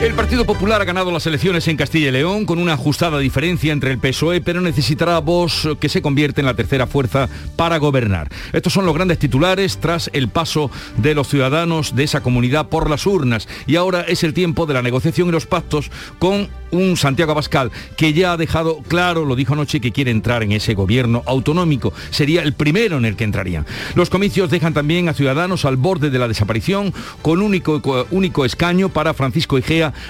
El Partido Popular ha ganado las elecciones en Castilla y León con una ajustada diferencia entre el PSOE, pero necesitará voz que se convierte en la tercera fuerza para gobernar. Estos son los grandes titulares tras el paso de los ciudadanos de esa comunidad por las urnas y ahora es el tiempo de la negociación y los pactos con un Santiago Abascal que ya ha dejado claro, lo dijo anoche, que quiere entrar en ese gobierno autonómico. Sería el primero en el que entraría. Los comicios dejan también a Ciudadanos al borde de la desaparición con único, único escaño para Francisco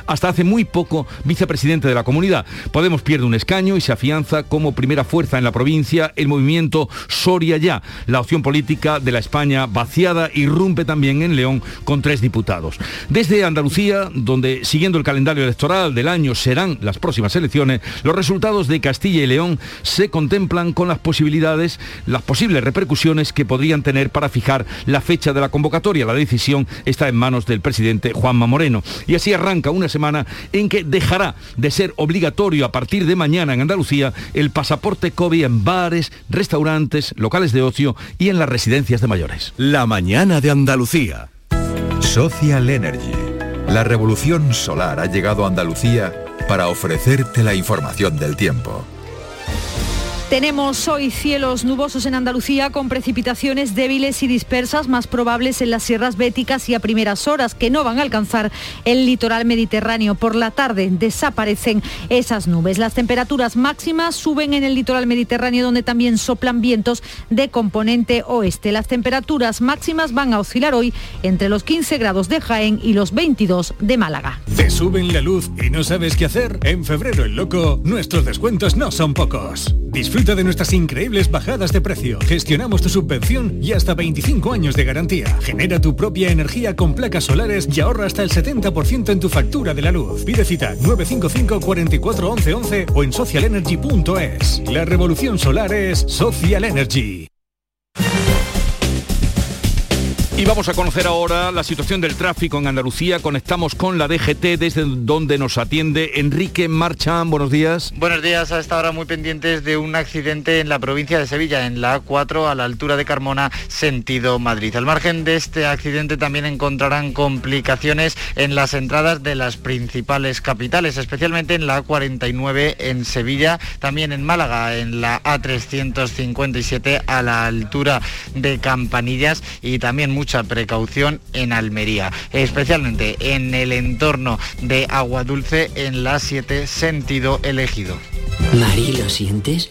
Hasta hace muy poco vicepresidente de la comunidad. Podemos pierde un escaño y se afianza como primera fuerza en la provincia el movimiento Soria Ya. La opción política de la España vaciada irrumpe también en León con tres diputados. Desde Andalucía, donde siguiendo el calendario electoral del año serán las próximas elecciones, los resultados de Castilla y León se contemplan con las posibilidades, las posibles repercusiones que podrían tener para fijar la fecha de la convocatoria. La decisión está en manos del presidente Juanma Moreno. Y así arranca una semana en que dejará de ser obligatorio a partir de mañana en Andalucía el pasaporte COVID en bares, restaurantes, locales de ocio y en las residencias de mayores. La mañana de Andalucía. Social Energy. La revolución solar ha llegado a Andalucía para ofrecerte la información del tiempo. Tenemos hoy cielos nubosos en Andalucía con precipitaciones débiles y dispersas más probables en las sierras béticas y a primeras horas que no van a alcanzar el litoral mediterráneo. Por la tarde desaparecen esas nubes. Las temperaturas máximas suben en el litoral mediterráneo donde también soplan vientos de componente oeste. Las temperaturas máximas van a oscilar hoy entre los 15 grados de Jaén y los 22 de Málaga. ¿Te suben la luz y no sabes qué hacer? En febrero el loco, nuestros descuentos no son pocos. Disfruta de nuestras increíbles bajadas de precio. Gestionamos tu subvención y hasta 25 años de garantía. Genera tu propia energía con placas solares y ahorra hasta el 70% en tu factura de la luz. Pide cita 955 44 11 11 o en socialenergy.es. La revolución solar es Social Energy. Y vamos a conocer ahora la situación del tráfico en Andalucía. Conectamos con la DGT desde donde nos atiende Enrique Marchán. Buenos días. Buenos días. A esta hora muy pendientes de un accidente en la provincia de Sevilla, en la A4 a la altura de Carmona, sentido Madrid. Al margen de este accidente también encontrarán complicaciones en las entradas de las principales capitales, especialmente en la A49 en Sevilla, también en Málaga, en la A357 a la altura de Campanillas y también mucho mucha precaución en Almería, especialmente en el entorno de Agua Dulce en la 7 sentido elegido. Mari, ¿lo sientes?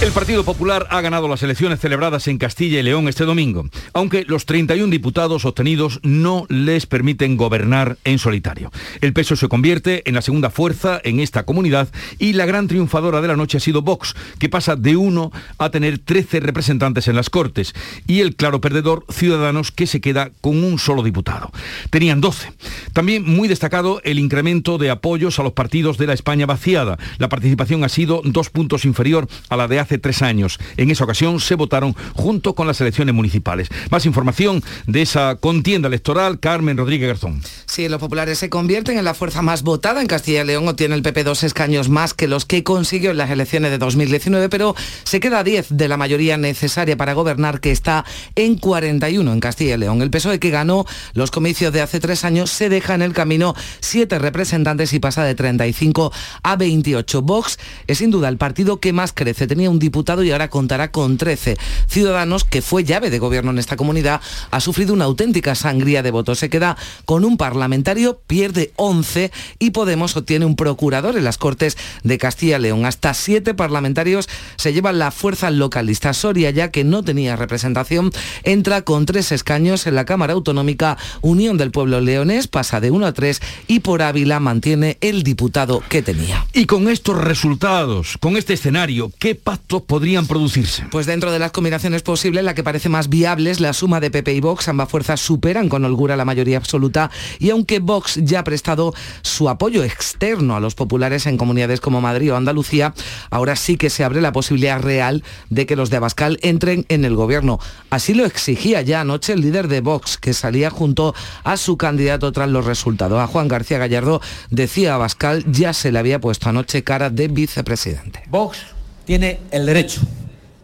El Partido Popular ha ganado las elecciones celebradas en Castilla y León este domingo, aunque los 31 diputados obtenidos no les permiten gobernar en solitario. El peso se convierte en la segunda fuerza en esta comunidad y la gran triunfadora de la noche ha sido Vox, que pasa de uno a tener 13 representantes en las Cortes, y el claro perdedor Ciudadanos, que se queda con un solo diputado. Tenían 12. También muy destacado el incremento de apoyos a los partidos de la España vaciada. La participación ha sido dos puntos inferior a la de hace tres años. En esa ocasión se votaron junto con las elecciones municipales. Más información de esa contienda electoral, Carmen Rodríguez Garzón. Sí, los populares se convierten en la fuerza más votada en Castilla y León. Obtiene el PP dos escaños más que los que consiguió en las elecciones de 2019, pero se queda a 10 de la mayoría necesaria para gobernar, que está en 41 en Castilla y León. El PSOE que ganó los comicios de hace tres años se deja en el camino siete representantes y pasa de 35 a 28. Vox es sin duda el partido que más crece. Tenía un diputado y ahora contará con 13. Ciudadanos, que fue llave de gobierno en esta comunidad, ha sufrido una auténtica sangría de votos. Se queda con un parlamentario, pierde 11 y Podemos obtiene un procurador en las Cortes de Castilla León. Hasta siete parlamentarios se llevan la fuerza localista. Soria, ya que no tenía representación, entra con tres escaños en la Cámara Autonómica Unión del Pueblo Leonés, pasa de 1 a 3 y por Ávila mantiene el diputado que tenía. Y con estos resultados, con este escenario, ¿qué podrían producirse? Pues dentro de las combinaciones posibles, la que parece más viable es la suma de PP y Vox. Ambas fuerzas superan con holgura la mayoría absoluta y aunque Vox ya ha prestado su apoyo externo a los populares en comunidades como Madrid o Andalucía, ahora sí que se abre la posibilidad real de que los de Abascal entren en el gobierno. Así lo exigía ya anoche el líder de Vox, que salía junto a su candidato tras los resultados. A Juan García Gallardo decía Abascal ya se le había puesto anoche cara de vicepresidente. Vox tiene el derecho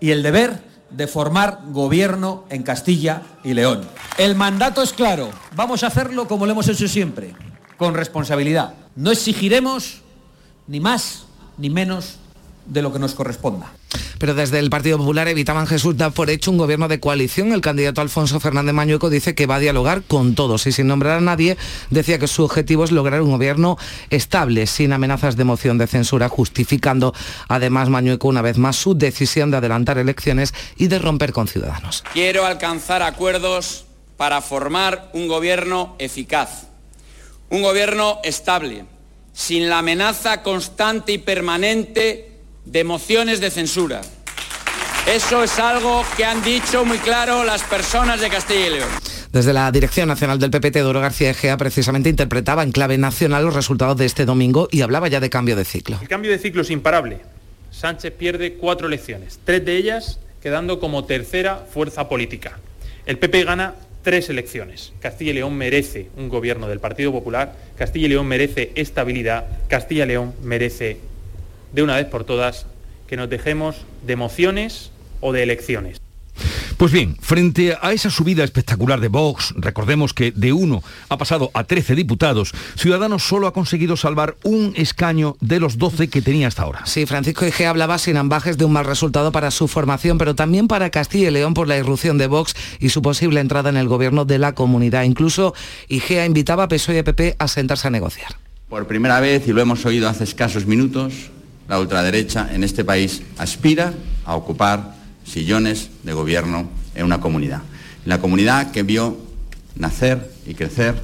y el deber de formar gobierno en Castilla y León. El mandato es claro, vamos a hacerlo como lo hemos hecho siempre, con responsabilidad. No exigiremos ni más ni menos de lo que nos corresponda. Pero desde el Partido Popular evitaban Jesús dar por hecho un gobierno de coalición. El candidato Alfonso Fernández Mañueco dice que va a dialogar con todos y sin nombrar a nadie decía que su objetivo es lograr un gobierno estable, sin amenazas de moción de censura, justificando además Mañueco una vez más su decisión de adelantar elecciones y de romper con Ciudadanos. Quiero alcanzar acuerdos para formar un gobierno eficaz, un gobierno estable, sin la amenaza constante y permanente de mociones de censura. Eso es algo que han dicho muy claro las personas de Castilla y León. Desde la Dirección Nacional del PP, Teodoro García Egea precisamente interpretaba en clave nacional los resultados de este domingo y hablaba ya de cambio de ciclo. El cambio de ciclo es imparable. Sánchez pierde cuatro elecciones, tres de ellas quedando como tercera fuerza política. El PP gana tres elecciones. Castilla y León merece un gobierno del Partido Popular, Castilla y León merece estabilidad, Castilla y León merece de una vez por todas que nos dejemos de mociones o de elecciones. Pues bien, frente a esa subida espectacular de Vox, recordemos que de uno ha pasado a 13 diputados, Ciudadanos solo ha conseguido salvar un escaño de los 12 que tenía hasta ahora. Sí, Francisco Igea hablaba sin ambajes de un mal resultado para su formación, pero también para Castilla y León por la irrupción de Vox y su posible entrada en el gobierno de la comunidad. Incluso Igea invitaba a PSOE y a PP a sentarse a negociar. Por primera vez, y lo hemos oído hace escasos minutos, la ultraderecha en este país aspira a ocupar sillones de gobierno en una comunidad. La comunidad que vio nacer y crecer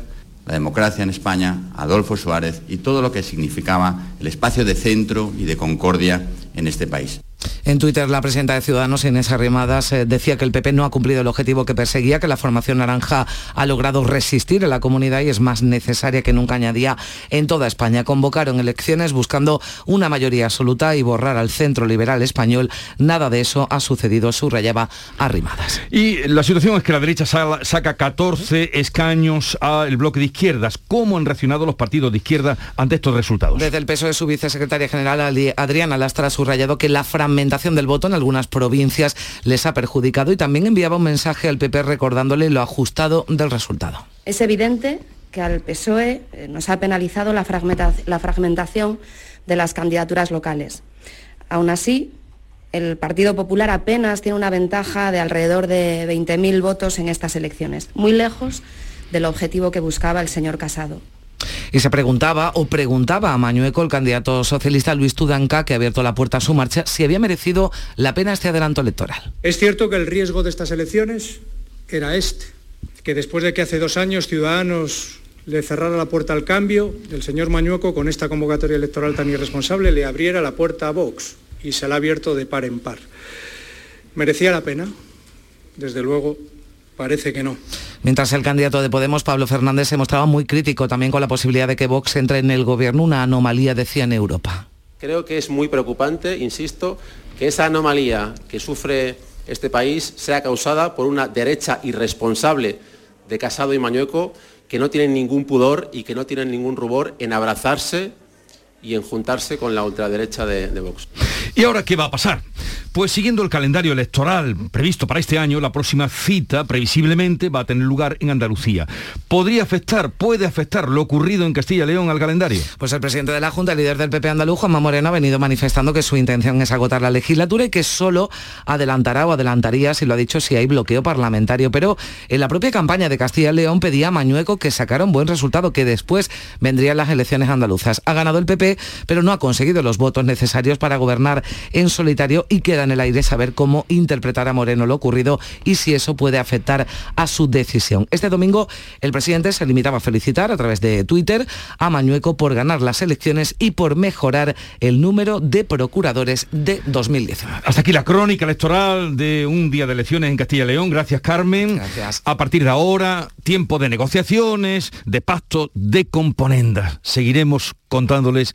la democracia en España, Adolfo Suárez y todo lo que significaba el espacio de centro y de concordia en este país. En Twitter, la presidenta de Ciudadanos, Inés Arrimadas, eh, decía que el PP no ha cumplido el objetivo que perseguía, que la formación naranja ha logrado resistir en la comunidad y es más necesaria que nunca añadía en toda España. Convocaron elecciones buscando una mayoría absoluta y borrar al centro liberal español. Nada de eso ha sucedido, subrayaba Arrimadas. Y la situación es que la derecha saca 14 escaños al bloque de izquierdas. ¿Cómo han reaccionado los partidos de izquierda ante estos resultados? Desde el peso de su vicesecretaria general, Adriana Lastra, ha subrayado que la fragmentación del voto en algunas provincias les ha perjudicado y también enviaba un mensaje al PP recordándole lo ajustado del resultado. Es evidente que al PSOE eh, nos ha penalizado la, fragmentación de las candidaturas locales. Aún así, el Partido Popular apenas tiene una ventaja de alrededor de 20.000 votos en estas elecciones, muy lejos del objetivo que buscaba el señor Casado. Y se preguntaba o preguntaba a Mañueco, el candidato socialista Luis Tudanca, que ha abierto la puerta a su marcha, si había merecido la pena este adelanto electoral. Es cierto que el riesgo de estas elecciones era este, que después de que hace dos años Ciudadanos le cerrara la puerta al cambio, el señor Mañueco, con esta convocatoria electoral tan irresponsable, le abriera la puerta a Vox y se la ha abierto de par en par. ¿Merecía la pena? Desde luego, parece que no. Mientras el candidato de Podemos, Pablo Fernández, se mostraba muy crítico también con la posibilidad de que Vox entre en el gobierno, una anomalía, decía, en Europa. Creo que es muy preocupante, insisto, que esa anomalía que sufre este país sea causada por una derecha irresponsable de Casado y Mañueco que no tienen ningún pudor y que no tienen ningún rubor en abrazarse y en juntarse con la ultraderecha de, de, Vox. ¿Y ahora qué va a pasar? Pues siguiendo el calendario electoral previsto para este año, la próxima cita previsiblemente va a tener lugar en Andalucía. ¿Podría afectar, puede afectar lo ocurrido en Castilla y León al calendario? Pues el presidente de la Junta, el líder del PP andaluz, Juanma Moreno, ha venido manifestando que su intención es agotar la legislatura y que solo adelantará o adelantaría, si lo ha dicho, si hay bloqueo parlamentario. Pero en la propia campaña de Castilla y León pedía a Mañueco que sacara un buen resultado, que después vendrían las elecciones andaluzas. Ha ganado el PP, pero no ha conseguido los votos necesarios para gobernar en solitario y queda en el aire saber cómo interpretar a Moreno lo ocurrido y si eso puede afectar a su decisión. Este domingo el presidente se limitaba a felicitar a través de Twitter a Mañueco por ganar las elecciones y por mejorar el número de procuradores de 2019. Hasta aquí la crónica electoral de un día de elecciones en Castilla y León. Gracias Carmen. Gracias. A partir de ahora, tiempo de negociaciones, de pacto, de componendas. Seguiremos contándoles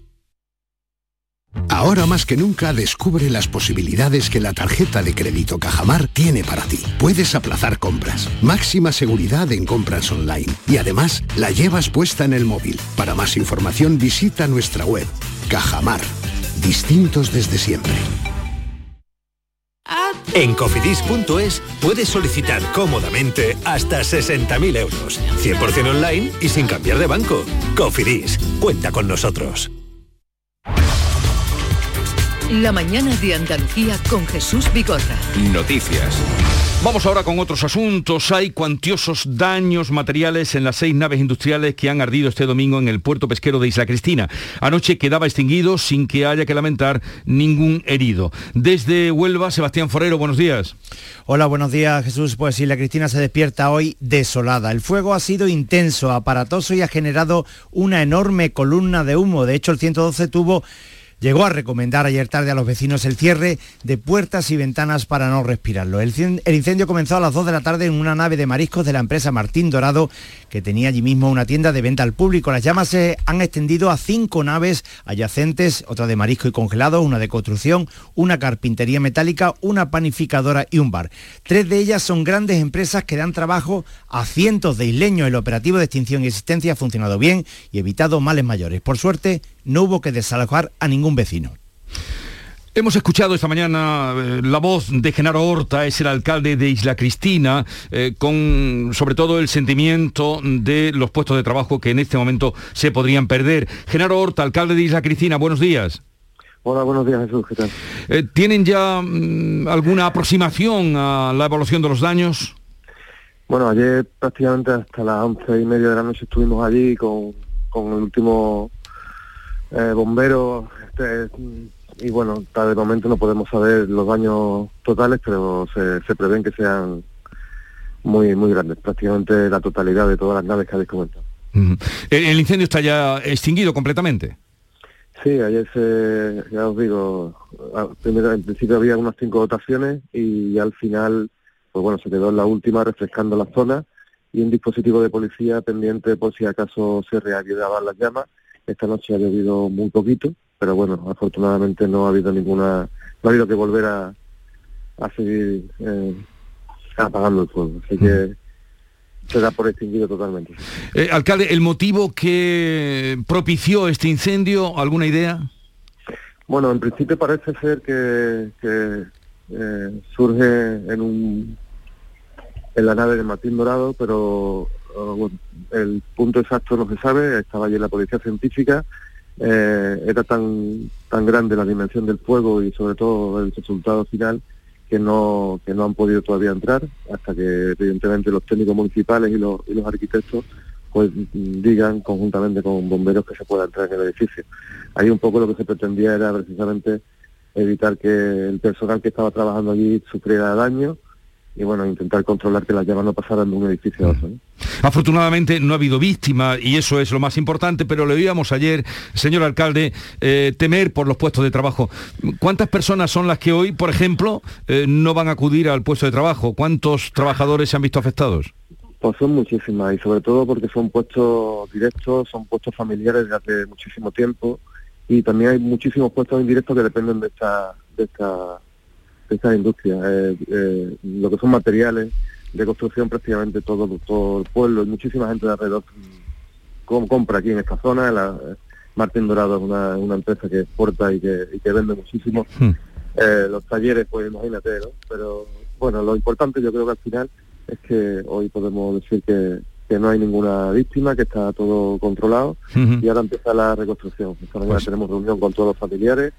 Ahora más que nunca descubre las posibilidades que la tarjeta de crédito Cajamar tiene para ti. Puedes aplazar compras, máxima seguridad en compras online y además la llevas puesta en el móvil. Para más información visita nuestra web. Cajamar. Distintos desde siempre. En cofidis.es puedes solicitar cómodamente hasta 60.000 euros, 100% online y sin cambiar de banco. Cofidis, cuenta con nosotros. La mañana de Andalucía con Jesús Vigorra. Noticias. Vamos ahora con otros asuntos. Hay cuantiosos daños materiales en las seis naves industriales que han ardido este domingo en el puerto pesquero de Isla Cristina. Anoche quedaba extinguido sin que haya que lamentar ningún herido. Desde Huelva, Sebastián Forero, buenos días. Hola, buenos días Jesús. Pues Isla Cristina se despierta hoy desolada. El fuego ha sido intenso, aparatoso y ha generado una enorme columna de humo. De hecho, el 112 tuvo llegó a recomendar ayer tarde a los vecinos el cierre de puertas y ventanas para no respirarlo. El, incendio comenzó a las 2 de la tarde en una nave de mariscos de la empresa Martín Dorado, que tenía allí mismo una tienda de venta al público. Las llamas se han extendido a cinco naves adyacentes, otra de marisco y congelado, una de construcción, una carpintería metálica, una panificadora y un bar. Tres de ellas son grandes empresas que dan trabajo a cientos de isleños. El operativo de extinción y existencia ha funcionado bien y evitado males mayores. Por suerte, no hubo que desalojar a ningún vecino. Hemos escuchado esta mañana eh, la voz de Genaro Horta, es el alcalde de Isla Cristina, eh, con sobre todo el sentimiento de los puestos de trabajo que en este momento se podrían perder. Genaro Horta, alcalde de Isla Cristina, buenos días. Hola, buenos días Jesús, ¿qué tal? Eh, ¿Tienen ya mm, alguna aproximación a la evaluación de los daños? Bueno, ayer prácticamente hasta las once y media de la noche estuvimos allí con, con el último eh, bombero este, y bueno, hasta de momento no podemos saber los daños totales, pero se, se prevén que sean muy muy grandes, prácticamente la totalidad de todas las naves que habéis comentado. Mm. ¿El, el incendio está ya extinguido completamente? Sí, ayer se, ya os digo, primero en principio había unas cinco dotaciones y al final, pues bueno, se quedó en la última refrescando la zona y un dispositivo de policía pendiente por si acaso se reavivaban las llamas. Esta noche ha llovido muy poquito, pero bueno, afortunadamente no ha habido ninguna, no ha habido que volver a, a seguir eh, apagando el fuego. Así que se da por extinguido totalmente. Eh, alcalde, ¿el motivo que propició este incendio, alguna idea? Bueno, en principio parece ser que, que, eh, surge en un en la nave de Martín Dorado, pero el punto exacto no se sabe. Estaba allí la policía científica. eh, era tan tan grande la dimensión del fuego y sobre todo el resultado final que no que no han podido todavía entrar hasta que evidentemente los técnicos municipales y los, y los arquitectos pues digan conjuntamente con bomberos que se pueda entrar en el edificio. Ahí un poco lo que se pretendía era precisamente evitar que el personal que estaba trabajando allí sufriera daño y bueno, intentar controlar que las llamas no pasaran de un edificio a otro. ¿no? Afortunadamente no ha habido víctimas y eso es lo más importante, pero le oíamos ayer, señor alcalde, eh, temer por los puestos de trabajo. ¿Cuántas personas son las que hoy, por ejemplo, eh, no van a acudir al puesto de trabajo? ¿Cuántos trabajadores se han visto afectados? Pues son muchísimas y sobre todo porque son puestos directos, son puestos familiares de hace muchísimo tiempo y también hay muchísimos puestos indirectos que dependen de esta de esta de esta industria. Eh, eh, lo que son materiales de construcción prácticamente todo, todo el pueblo y muchísima gente de alrededor com- compra aquí en esta zona. La, Martín Dorado es una, una empresa que exporta y que, y que vende muchísimo. Eh, los talleres, pues imagínate, ¿no? Pero bueno, lo importante yo creo que al final es que hoy podemos decir que, que no hay ninguna víctima, que está todo controlado y ahora empieza la reconstrucción. Esta mañana tenemos reunión con todos los familiares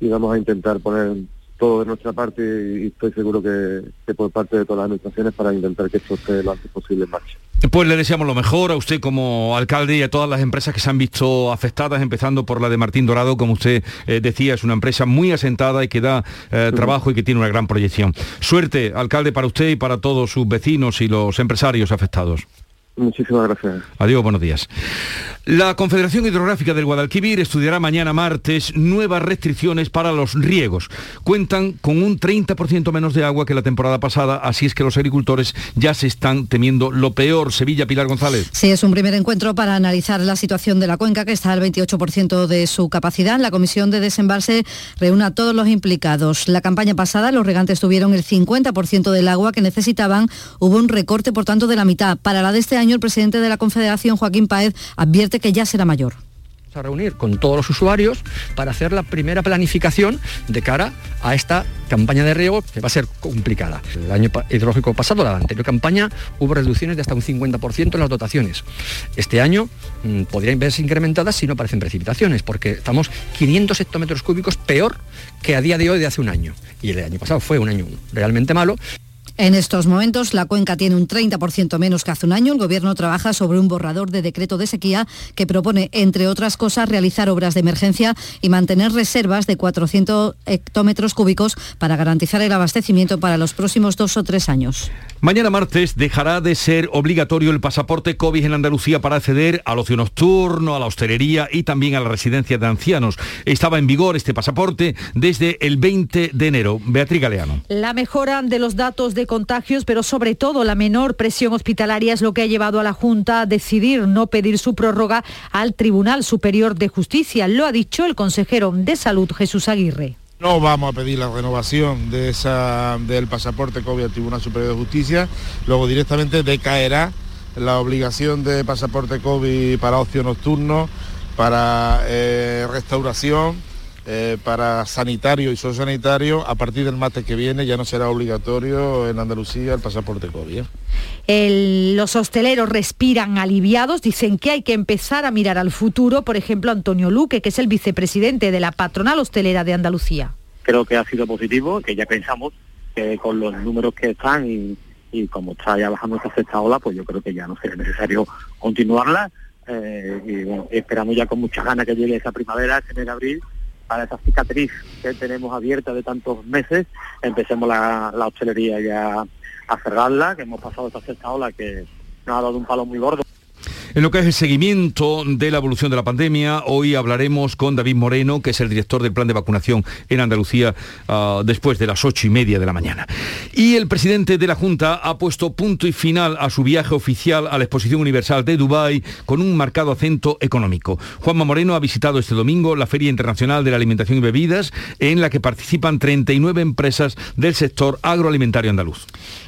y vamos a intentar poner todo de nuestra parte y, estoy seguro que, que por parte de todas las administraciones para intentar que esto esté lo antes posible en marcha. Pues le deseamos lo mejor a usted como alcalde y a todas las empresas que se han visto afectadas, empezando por la de Martín Dorado, como usted eh, decía, es una empresa muy asentada y que da eh, trabajo y que tiene una gran proyección. Suerte, alcalde, para usted y para todos sus vecinos y los empresarios afectados. Muchísimas gracias. Adiós, buenos días. La Confederación Hidrográfica del Guadalquivir estudiará mañana martes nuevas restricciones para los riegos. Cuentan con un 30% menos de agua que la temporada pasada, así es que los agricultores ya se están temiendo lo peor. Sevilla, Pilar González. Sí, es un primer encuentro para analizar la situación de la cuenca, que está al 28% de su capacidad. La Comisión de Desembalse reúne a todos los implicados. La campaña pasada los regantes tuvieron el 50% del agua que necesitaban. Hubo un recorte, por tanto, de la mitad. Para la de este año, el presidente de la Confederación, Joaquín Paez, advierte que ya será mayor a reunir con todos los usuarios para hacer la primera planificación de cara a esta campaña de riego que va a ser complicada. El año hidrológico pasado, la anterior campaña, hubo reducciones de hasta un 50% en las dotaciones. Este año mm, podrían verse incrementadas si no aparecen precipitaciones, porque estamos 500 hectómetros cúbicos peor que a día de hoy de hace un año. Y el año pasado fue un año realmente malo. En estos momentos, la cuenca tiene un 30% menos que hace un año. El Gobierno trabaja sobre un borrador de decreto de sequía que propone, entre otras cosas, realizar obras de emergencia y mantener reservas de 400 hectómetros cúbicos para garantizar el abastecimiento para los próximos dos o tres años. Mañana martes dejará de ser obligatorio el pasaporte COVID en Andalucía para acceder al ocio nocturno, a la hostelería y también a la residencia de ancianos. Estaba en vigor este pasaporte desde el 20 de enero. Beatriz Galeano. La mejora de los datos de contagios, pero sobre todo la menor presión hospitalaria es lo que ha llevado a la Junta a decidir no pedir su prórroga al Tribunal Superior de Justicia. Lo ha dicho el consejero de Salud, Jesús Aguirre. No vamos a pedir la renovación del pasaporte COVID al Tribunal Superior de Justicia, luego directamente decaerá la obligación de pasaporte COVID para ocio nocturno, para eh, restauración, eh, para sanitario y sociosanitario, a partir del martes que viene ya no será obligatorio en Andalucía el pasaporte COVID. ¿eh? El- los hosteleros respiran aliviados, dicen que hay que empezar a mirar al futuro. Por ejemplo, Antonio Luque, que es el vicepresidente de la patronal hostelera de Andalucía. creo que ha sido positivo, que ya pensamos que con los números que están y, y como está ya bajando esta sexta ola, pues yo creo que ya no sería necesario continuarla. eh, y bueno, esperamos ya con muchas ganas que llegue esa primavera, ese mes de abril, para esa cicatriz que tenemos abierta de tantos meses, empecemos la, la hostelería ya a cerrarla, que hemos pasado esta sexta ola que nos ha dado un palo muy gordo. En lo que es el seguimiento de la evolución de la pandemia, hoy hablaremos con David Moreno, que es el director del plan de vacunación en Andalucía, ah, después de las ocho y media de la mañana. Y el presidente de la Junta ha puesto punto y final a su viaje oficial a la Exposición Universal de Dubái con un marcado acento económico. Juanma Moreno ha visitado este domingo la Feria Internacional de la Alimentación y Bebidas, en la que participan 39 empresas del sector agroalimentario andaluz.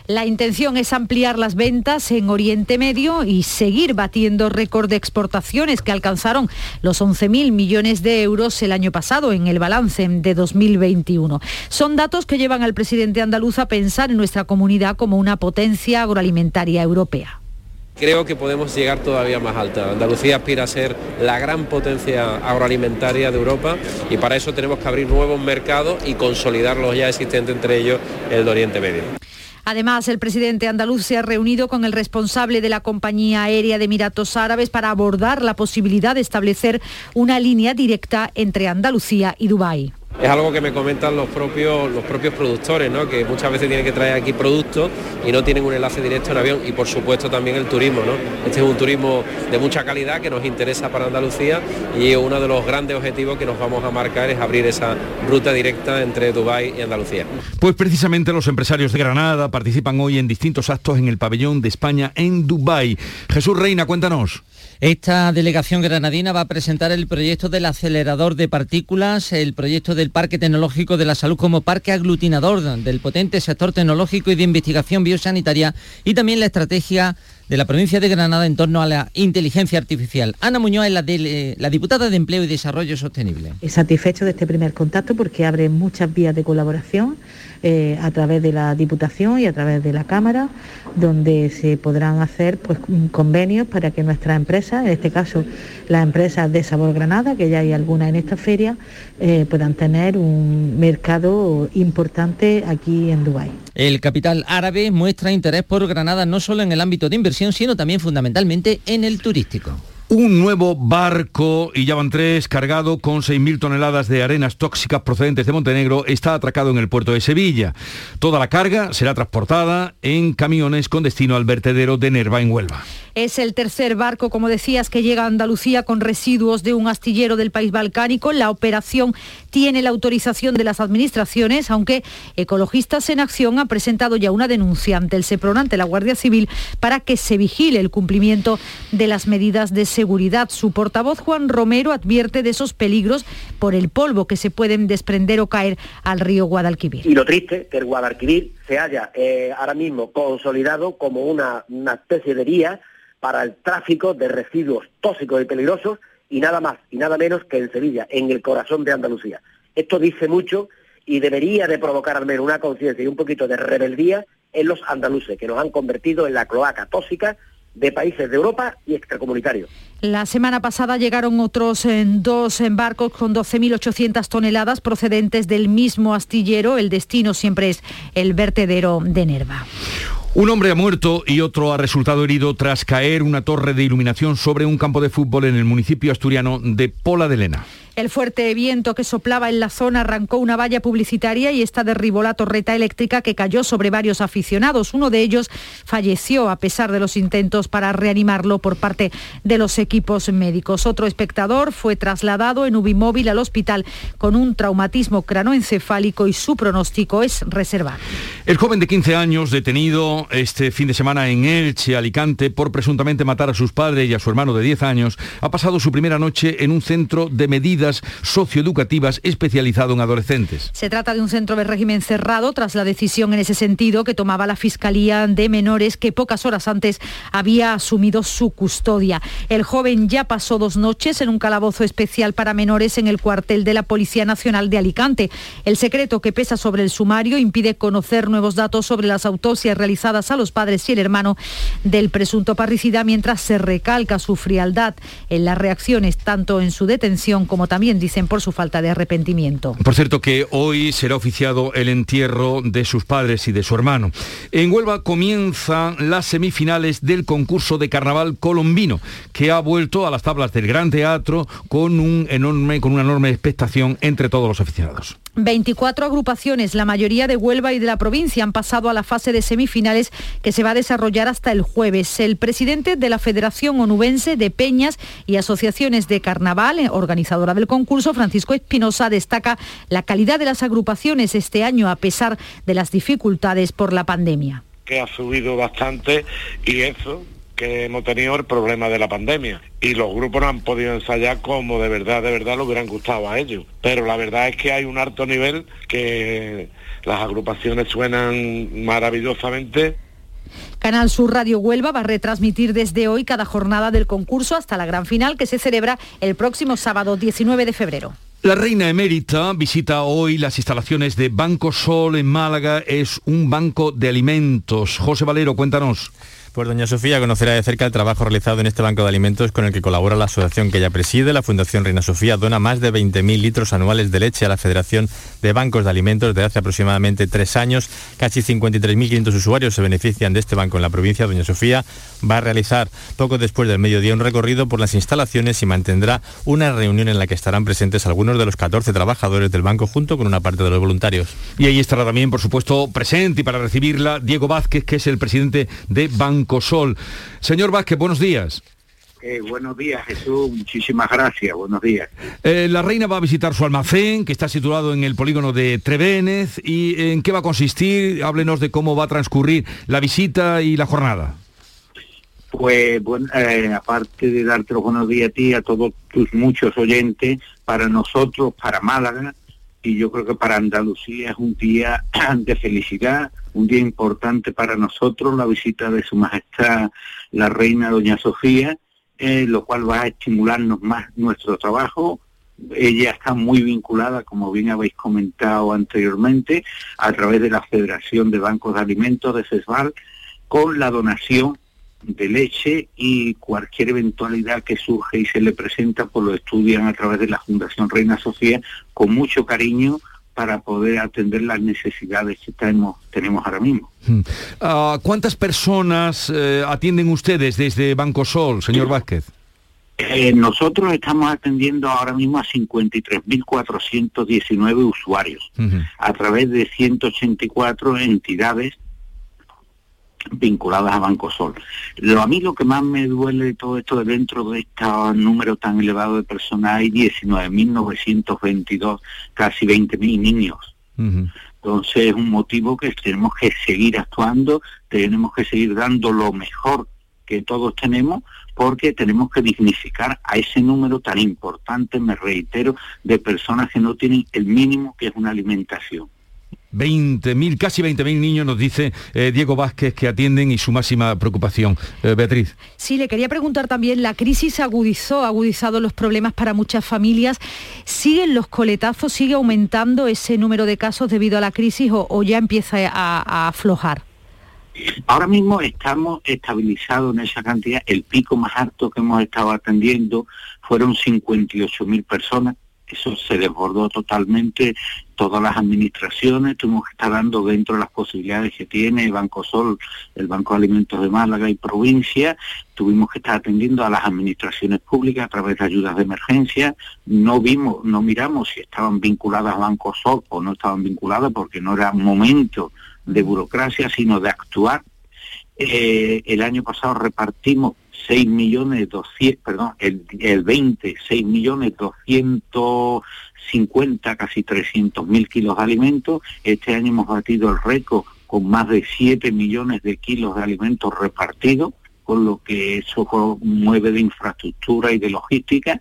La intención es ampliar las ventas en Oriente Medio y seguir batiendo récord de exportaciones que alcanzaron los 11.000 millones de euros el año pasado en el balance de 2021. Son datos que llevan al presidente andaluz a pensar en nuestra comunidad como una potencia agroalimentaria europea. Creo que podemos llegar todavía más alta. Andalucía aspira a ser la gran potencia agroalimentaria de Europa y para eso tenemos que abrir nuevos mercados y consolidar los ya existentes, entre ellos el de Oriente Medio. Además, el presidente andaluz se ha reunido con el responsable de la compañía aérea de Emiratos Árabes para abordar la posibilidad de establecer una línea directa entre Andalucía y Dubái. Es algo que me comentan los propios, los propios productores, ¿no? que muchas veces tienen que traer aquí productos y no tienen un enlace directo en avión y por supuesto también el turismo. ¿no? Este es un turismo de mucha calidad que nos interesa para Andalucía y uno de los grandes objetivos que nos vamos a marcar es abrir esa ruta directa entre Dubái y Andalucía. Pues precisamente los empresarios de Granada participan hoy en distintos actos en el pabellón de España en Dubái. Jesús Reina, cuéntanos. Esta delegación granadina va a presentar el proyecto del acelerador de partículas, el proyecto del Parque Tecnológico de la Salud como parque aglutinador del potente sector tecnológico y de investigación biosanitaria y también la estrategia de la provincia de Granada en torno a la inteligencia artificial. Ana Muñoz es la, la diputada de Empleo y Desarrollo Sostenible. Satisfecho de este primer contacto porque abre muchas vías de colaboración eh, a través de la Diputación y a través de la Cámara, donde se podrán hacer pues, convenios para que nuestras empresas, en este caso las empresas de Sabor Granada, que ya hay algunas en esta feria, eh, puedan tener un mercado importante aquí en Dubái. El capital árabe muestra interés por Granada no solo en el ámbito de inversión, sino también fundamentalmente en el turístico. Un nuevo barco, y ya van tres, cargado con 6.000 toneladas de arenas tóxicas procedentes de Montenegro, está atracado en el puerto de Sevilla. Toda la carga será transportada en camiones con destino al vertedero de Nerva en Huelva. Es el tercer barco, como decías, que llega a Andalucía con residuos de un astillero del país balcánico. La operación tiene la autorización de las administraciones, aunque Ecologistas en Acción ha presentado ya una denuncia ante el SEPRON, ante la Guardia Civil, para que se vigile el cumplimiento de las medidas de seguridad. Su portavoz, Juan Romero, advierte de esos peligros por el polvo que se pueden desprender o caer al río Guadalquivir. Y lo triste, que el Guadalquivir se haya eh, ahora mismo consolidado como una, una especie de vía para el tráfico de residuos tóxicos y peligrosos y nada más y nada menos que en Sevilla, en el corazón de Andalucía. Esto dice mucho y debería de provocar al menos una conciencia y un poquito de rebeldía en los andaluces, que nos han convertido en la cloaca tóxica de países de Europa y extracomunitarios. La semana pasada llegaron otros eh, dos embarcos con 12.800 toneladas procedentes del mismo astillero. El destino siempre es el vertedero de Nerva. Un hombre ha muerto y otro ha resultado herido tras caer una torre de iluminación sobre un campo de fútbol en el municipio asturiano de Pola de Lena. El fuerte viento que soplaba en la zona arrancó una valla publicitaria y esta derribó la torreta eléctrica que cayó sobre varios aficionados. Uno de ellos falleció a pesar de los intentos para reanimarlo por parte de los equipos médicos. Otro espectador fue trasladado en ubimóvil al hospital con un traumatismo cranoencefálico y su pronóstico es reservado. El joven de 15 años detenido este fin de semana en Elche, Alicante, por presuntamente matar a sus padres y a su hermano de 10 años, ha pasado su primera noche en un centro de medidas socioeducativas especializado en adolescentes. Se trata de un centro de régimen cerrado tras la decisión en ese sentido que tomaba la Fiscalía de Menores que pocas horas antes había asumido su custodia. El joven ya pasó dos noches en un calabozo especial para menores en el cuartel de la Policía Nacional de Alicante. El secreto que pesa sobre el sumario impide conocer nuevos datos sobre las autopsias realizadas a los padres y el hermano del presunto parricida mientras se recalca su frialdad en las reacciones tanto en su detención como también dicen por su falta de arrepentimiento. Por cierto que hoy será oficiado el entierro de sus padres y de su hermano. En Huelva comienzan las semifinales del concurso de carnaval colombino, que ha vuelto a las tablas del Gran Teatro con, un enorme, con una enorme expectación entre todos los aficionados. 24 agrupaciones, la mayoría de Huelva y de la provincia, han pasado a la fase de semifinales que se va a desarrollar hasta el jueves. El presidente de la Federación Onubense de Peñas y Asociaciones de Carnaval, organizadora del concurso, Francisco Espinosa, destaca la calidad de las agrupaciones este año a pesar de las dificultades por la pandemia. Que ha subido bastante y eso que hemos tenido el problema de la pandemia y los grupos no han podido ensayar como de verdad, de verdad le hubieran gustado a ellos. Pero la verdad es que hay un alto nivel que las agrupaciones suenan maravillosamente. Canal Sur Radio Huelva va a retransmitir desde hoy cada jornada del concurso hasta la gran final que se celebra el próximo sábado 19 de febrero. La reina emérita visita hoy las instalaciones de Banco Sol en Málaga. Es un banco de alimentos. José Valero, cuéntanos. Pues doña Sofía conocerá de cerca el trabajo realizado en este banco de alimentos con el que colabora la asociación que ella preside. La Fundación Reina Sofía dona más de 20.000 litros anuales de leche a la Federación de Bancos de Alimentos desde hace aproximadamente tres años. Casi 53.500 usuarios se benefician de este banco en la provincia. Doña Sofía va a realizar poco después del mediodía un recorrido por las instalaciones y mantendrá una reunión en la que estarán presentes algunos de los 14 trabajadores del banco junto con una parte de los voluntarios. Y ahí estará también, por supuesto, presente y para recibirla Diego Vázquez, que es el presidente de Banco Sol. Señor Vázquez, buenos días. Eh, buenos días, Jesús. Muchísimas gracias. Buenos días. Eh, la reina va a visitar su almacén, que está situado en el polígono de Trevénez. ¿Y en qué va a consistir? Háblenos de cómo va a transcurrir la visita y la jornada. Pues, bueno, eh, aparte de darte los buenos días a ti, a todos tus muchos oyentes, para nosotros, para Málaga, y yo creo que para Andalucía es un día de felicidad, un día importante para nosotros, la visita de Su Majestad la Reina Doña Sofía, eh, lo cual va a estimularnos más nuestro trabajo. Ella está muy vinculada, como bien habéis comentado anteriormente, a través de la Federación de Bancos de Alimentos de CESBAL, con la donación de leche y cualquier eventualidad que surge y se le presenta, pues lo estudian a través de la Fundación Reina Sofía con mucho cariño para poder atender las necesidades que tenemos, tenemos ahora mismo. Hmm. Ah, ¿Cuántas personas eh, atienden ustedes desde Banco Sol, señor Vázquez? Eh, nosotros estamos atendiendo ahora mismo a 53.419 usuarios a través de 184 entidades vinculadas a Banco Sol. Lo, a mí lo que más me duele de todo esto de dentro de este número tan elevado de personas hay 19.922, casi 20.000 niños. Entonces es un motivo que tenemos que seguir actuando, tenemos que seguir dando lo mejor que todos tenemos porque tenemos que dignificar a ese número tan importante, me reitero, de personas que no tienen el mínimo que es una alimentación. 20.000, casi 20.000 niños, nos dice eh, Diego Vázquez, que atienden y su máxima preocupación. Eh, Beatriz. Sí, le quería preguntar también, la crisis agudizó, ha agudizado los problemas para muchas familias. ¿Siguen los coletazos, sigue aumentando ese número de casos debido a la crisis o, ya empieza a, aflojar? Ahora mismo estamos estabilizados en esa cantidad. El pico más alto que hemos estado atendiendo fueron 58.000 personas eso se desbordó totalmente, todas las administraciones, tuvimos que estar dando dentro de las posibilidades que tiene el Banco Sol, el Banco de Alimentos de Málaga y provincia, tuvimos que estar atendiendo a las administraciones públicas a través de ayudas de emergencia, no vimos, no miramos si estaban vinculadas a Banco Sol o no estaban vinculadas porque no era momento de burocracia, sino de actuar. Eh, el año pasado repartimos 6 millones 200, perdón, el, el 20, 6 millones 250, casi 300 mil kilos de alimentos. Este año hemos batido el récord con más de 7 millones de kilos de alimentos repartidos, con lo que eso mueve de infraestructura y de logística.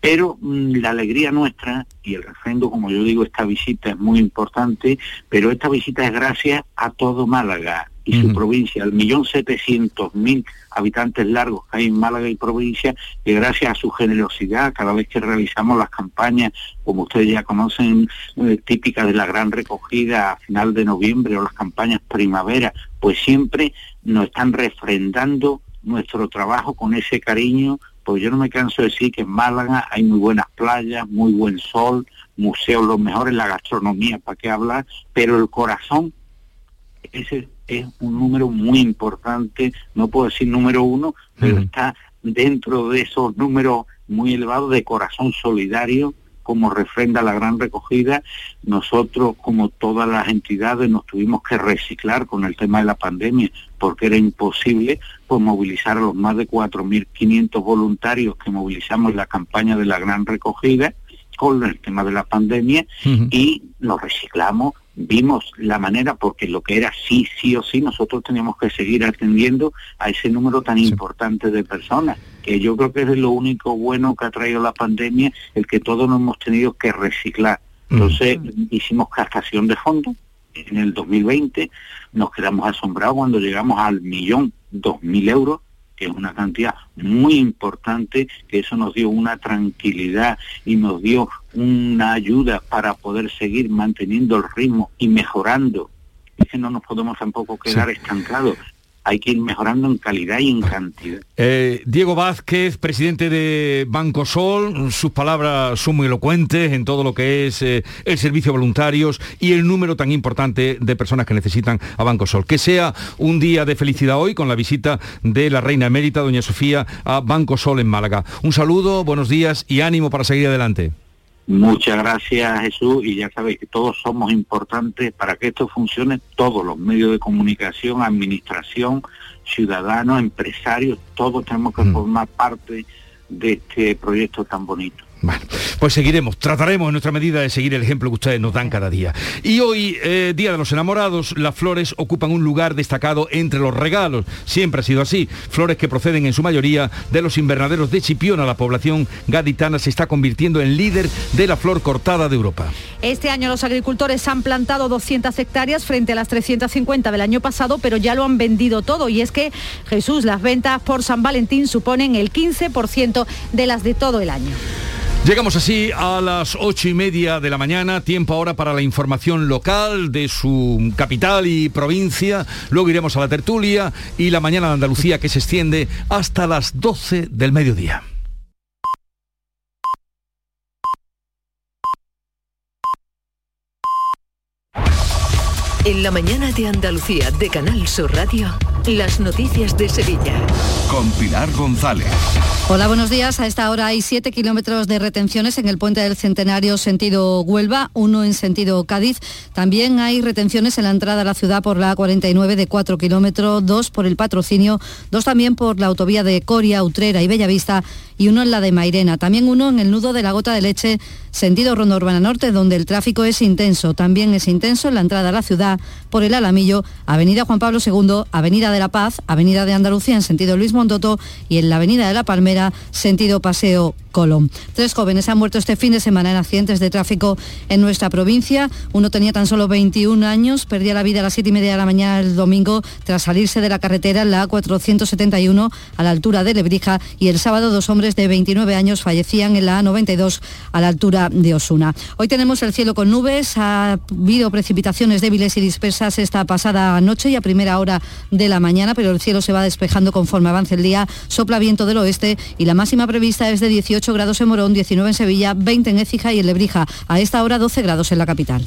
Pero mm, la alegría nuestra, y el refrendo, como yo digo, esta visita es muy importante, pero esta visita es gracias a todo Málaga, y su provincia, el millón setecientos mil habitantes largos que hay en Málaga y provincia, que gracias a su generosidad, cada vez que realizamos las campañas, como ustedes ya conocen, eh, típicas de la gran recogida a final de noviembre o las campañas primavera, pues siempre nos están refrendando nuestro trabajo con ese cariño, pues yo no me canso de decir que en Málaga hay muy buenas playas, muy buen sol, museos los mejores, la gastronomía, para qué hablar, pero el corazón ese es un número muy importante, no puedo decir número uno, pero está dentro de esos números muy elevados de corazón solidario, como refrenda la gran recogida, nosotros, como todas las entidades, nos tuvimos que reciclar con el tema de la pandemia, porque era imposible pues, movilizar a los más de 4.500 voluntarios que movilizamos en la campaña de la gran recogida con el tema de la pandemia y nos reciclamos vimos la manera, porque lo que era sí, sí o sí, nosotros teníamos que seguir atendiendo a ese número tan importante de personas, que yo creo que es lo único bueno que ha traído la pandemia, el que todos nos hemos tenido que reciclar. Entonces hicimos captación de fondos en el 2020, nos quedamos asombrados cuando llegamos al millón dos mil euros que es una cantidad muy importante, que eso nos dio una tranquilidad y nos dio una ayuda para poder seguir manteniendo el ritmo y mejorando. Es que no nos podemos tampoco quedar estancados. Hay que ir mejorando en calidad y en cantidad. Eh, Diego Vázquez, presidente de Banco Sol, sus palabras son muy elocuentes en todo lo que es eh, el servicio voluntarios y el número tan importante de personas que necesitan a Banco Sol. Que sea un día de felicidad hoy con la visita de la reina emérita, doña Sofía, a Banco Sol en Málaga. Un saludo, buenos días y ánimo para seguir adelante. Muchas gracias Jesús y ya sabéis que todos somos importantes para que esto funcione, todos los medios de comunicación, administración, ciudadanos, empresarios, todos tenemos que formar parte de este proyecto tan bonito. Bueno, pues seguiremos, trataremos en nuestra medida de seguir el ejemplo que ustedes nos dan cada día. Y hoy, eh, Día de los Enamorados, las flores ocupan un lugar destacado entre los regalos. Siempre ha sido así. Flores que proceden en su mayoría de los invernaderos de Chipiona. La población gaditana se está convirtiendo en líder de la flor cortada de Europa. Este año los agricultores han plantado 200 hectáreas frente a las 350 del año pasado, pero ya lo han vendido todo. Y es que, Jesús, las ventas por San Valentín suponen el 15% de las de todo el año. Llegamos así a las ocho y media de la mañana, tiempo ahora para la información local de su capital y provincia. Luego iremos a la tertulia y la mañana de Andalucía que se extiende hasta las 12 del mediodía. En la mañana de Andalucía de Canal Sur Radio, las noticias de Sevilla. Con Pilar González. Hola, buenos días. A esta hora hay 7 kilómetros de retenciones en el puente del Centenario sentido Huelva, uno en sentido Cádiz. También hay retenciones en la entrada a la ciudad por la A49 de 4 kilómetros, dos por el patrocinio, dos también por la autovía de Coria, Utrera y Bellavista y uno en la de Mairena. También uno en el nudo de la Gota de Leche, sentido Ronda Urbana Norte, donde el tráfico es intenso. También es intenso en la entrada a la ciudad por el Alamillo, Avenida Juan Pablo II, Avenida de la Paz, Avenida de Andalucía en sentido Luis Mondoto y en la Avenida de la Palmera, sentido Paseo Colón. Tres jóvenes han muerto este fin de semana en accidentes de tráfico en nuestra provincia. Uno tenía tan solo 21 años, perdía la vida a las 7 y media de la mañana el domingo tras salirse de la carretera en la A471 a la altura de Lebrija y el sábado dos hombres de 29 años fallecían en la A92 a la altura de Osuna. Hoy tenemos el cielo con nubes, ha habido precipitaciones débiles y dispersas esta pasada noche y a primera hora de la mañana, pero el cielo se va despejando conforme avance el día, sopla viento del oeste y la máxima prevista es de 18 grados en Morón, 19 en Sevilla, 20 en Écija y en Lebrija. A esta hora 12 grados en la capital.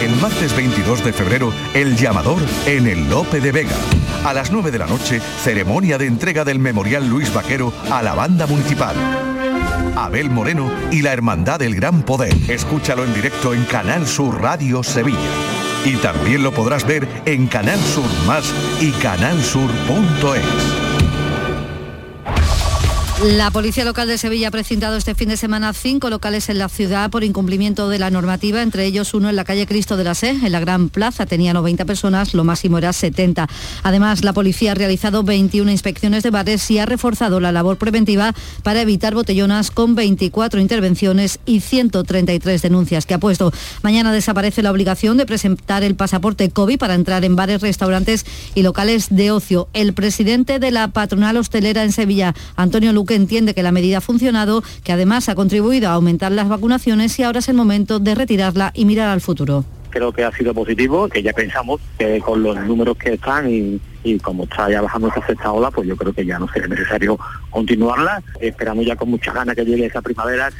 El martes 22 de febrero, el llamador en el Lope de Vega. A las 9 de la noche, ceremonia de entrega del Memorial Luis Vaquero a la banda municipal. Abel Moreno y la Hermandad del Gran Poder. Escúchalo en directo en Canal Sur Radio Sevilla. Y también lo podrás ver en Canal Sur Más y canalsur.es. La Policía Local de Sevilla ha precintado este fin de semana cinco locales en la ciudad por incumplimiento de la normativa, entre ellos uno en la calle Cristo de la Sé, en la Gran Plaza. Tenía 90 personas, lo máximo era 70. Además, la policía ha realizado 21 inspecciones de bares y ha reforzado la labor preventiva para evitar botellonas con 24 intervenciones y 133 denuncias que ha puesto. Mañana desaparece la obligación de presentar el pasaporte COVID para entrar en bares, restaurantes y locales de ocio. El presidente de la patronal hostelera en Sevilla, Antonio Lucas, que entiende que la medida ha funcionado, que además ha contribuido a aumentar las vacunaciones y ahora es el momento de retirarla y mirar al futuro. Creo que ha sido positivo, que ya pensamos que con los números que están y, como está ya bajando esta sexta ola, pues yo creo que ya no será necesario continuarla. Esperamos ya con muchas ganas que llegue esa primavera,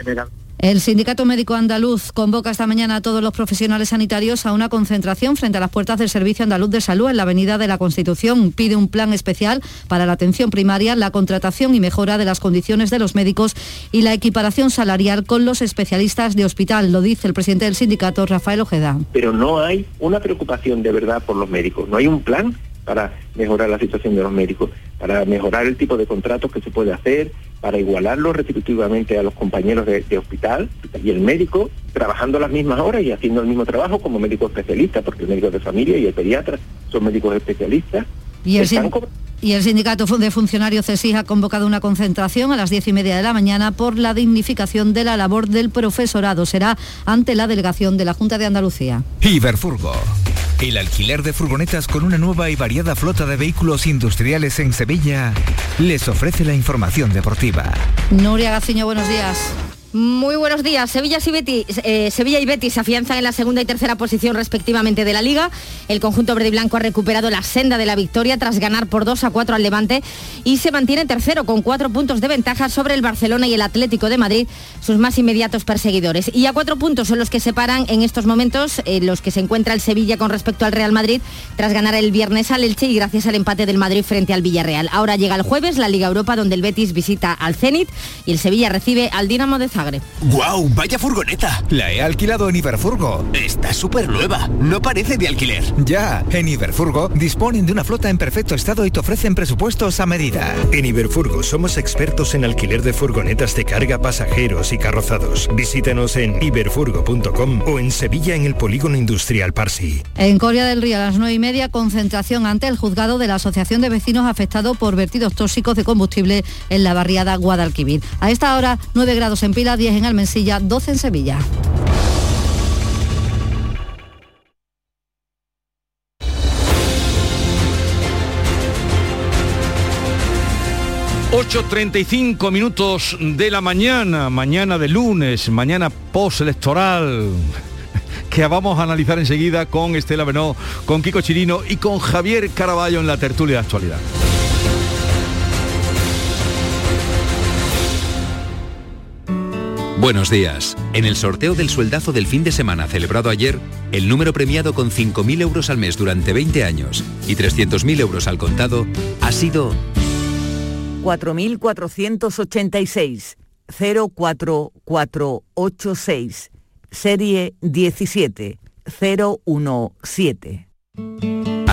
el Sindicato Médico Andaluz convoca esta mañana a todos los profesionales sanitarios a una concentración frente a las puertas del Servicio Andaluz de Salud en la Avenida de la Constitución. Pide un plan especial para la atención primaria, la contratación y mejora de las condiciones de los médicos y la equiparación salarial con los especialistas de hospital, lo dice el presidente del sindicato, Rafael Ojeda. Pero no hay una preocupación de verdad por los médicos, no hay un plan para mejorar la situación de los médicos, para mejorar el tipo de contratos que se puede hacer, para igualarlo retributivamente a los compañeros de, hospital y el médico trabajando las mismas horas y haciendo el mismo trabajo como médico especialista, porque el médico de familia y el pediatra son médicos especialistas Y el, y el sindicato de funcionarios CESIS ha convocado una concentración a las diez y media de la mañana por la dignificación de la labor del profesorado. Será ante la delegación de la Junta de Andalucía. Iberfurgo. El alquiler de furgonetas con una nueva y variada flota de vehículos industriales en Sevilla les ofrece la información deportiva. Nuria Gaciño, buenos días. Muy buenos días. Sevilla y, Betis, eh, Sevilla y Betis se afianzan en la segunda y tercera posición respectivamente de la Liga. El conjunto verde y blanco ha recuperado la senda de la victoria tras ganar por 2 a 4 al Levante y se mantiene tercero con cuatro puntos de ventaja sobre el Barcelona y el Atlético de Madrid, sus más inmediatos perseguidores. Y a cuatro puntos son los que separan en estos momentos eh, los que se encuentra el Sevilla con respecto al Real Madrid tras ganar el viernes al Elche y gracias al empate del Madrid frente al Villarreal. Ahora llega el jueves la Liga Europa donde el Betis visita al Zenit y el Sevilla recibe al Dinamo de Zagreb. ¡Guau! ¡Vaya furgoneta! La he alquilado en Iberfurgo. Está súper nueva. No parece de alquiler. Ya, en Iberfurgo disponen de una flota en perfecto estado y te ofrecen presupuestos a medida. En Iberfurgo somos expertos en alquiler de furgonetas de carga, pasajeros y carrozados. Visítanos en iberfurgo.com o en Sevilla en el Polígono Industrial Parsi. En Corea del Río a las nueve y media, concentración ante el juzgado de la Asociación de Vecinos afectados por vertidos tóxicos de combustible en la barriada Guadalquivir. A esta hora, 9 grados en Pila, 10 en Almensilla, 12 en Sevilla. ...8.35 minutos de la mañana... ...mañana de lunes... ...mañana postelectoral... ...que vamos a analizar enseguida con Estela Benó... ...con Kiko Chirino y con Javier Caraballo... ...en la tertulia de actualidad. Buenos días. En el sorteo del sueldazo del fin de semana celebrado ayer, el número premiado con 5.000 euros al mes durante 20 años y 300.000 euros al contado ha sido 4.486 04486 serie 17 017.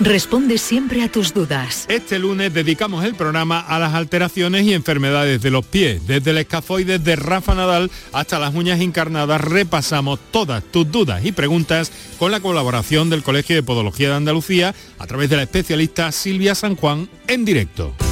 responde siempre a tus dudas. Este lunes dedicamos el programa a las alteraciones y enfermedades de los pies. Desde el escafoide de Rafa Nadal hasta las uñas encarnadas repasamos todas tus dudas y preguntas con la colaboración del Colegio de Podología de Andalucía a través de la especialista Silvia San Juan en directo.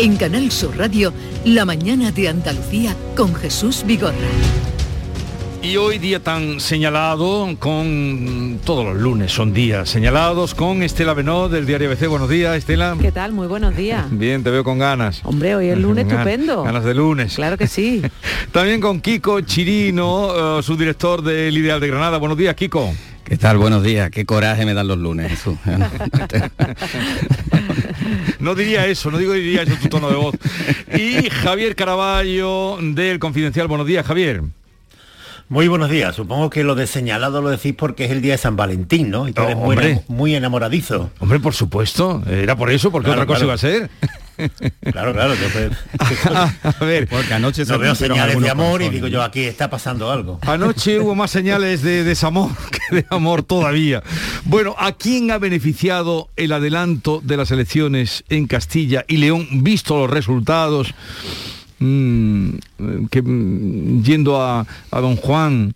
En Canal Sur Radio, La mañana de Andalucía con Jesús Vigorra. Y hoy día tan señalado con todos los lunes son días señalados con Estela Benó del diario ABC. Buenos días, Estela. ¿Qué tal? Muy buenos días. Bien, te veo con ganas. Hombre, hoy es lunes Ganas- estupendo. Ganas de lunes. Claro que sí. También con Kiko Chirino, eh, subdirector del Ideal de Granada. Buenos días, Kiko. ¿Qué tal? Buenos días. Qué coraje me dan los lunes. Jesús. No diría eso, no digo diría eso tu tono de voz. Y Javier Caraballo del Confidencial. Buenos días, Javier. Muy buenos días. Supongo que lo de señalado lo decís porque es el día de San Valentín, ¿no? Y tú eres muy, hombre. enam- muy enamoradizo. Hombre, por supuesto. Era por eso, porque Claro, otra cosa claro. iba a ser. Claro, claro. yo a ver, porque anoche no veo señales de amor y digo yo aquí está pasando algo. Anoche hubo más señales de desamor que de amor todavía. Bueno, ¿a quién ha beneficiado el adelanto de las elecciones en Castilla y León, visto los resultados? Mm, que mm, yendo a, a don Juan,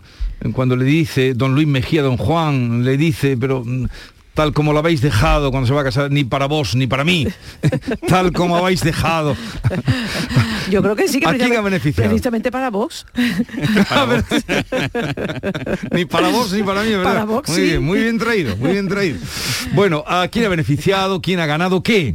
cuando le dice, don Luis Mejía, don Juan, le dice, pero mm, tal como lo habéis dejado cuando se va a casar, ni para vos ni para mí, tal como habéis dejado. Yo creo que sí que ¿A quién ha beneficiado? precisamente para Vox. ni para vos ni para mí, ¿verdad? Para muy sí. bien, muy bien traído, muy bien traído. Bueno, ¿a quién ha beneficiado? ¿Quién ha ganado qué?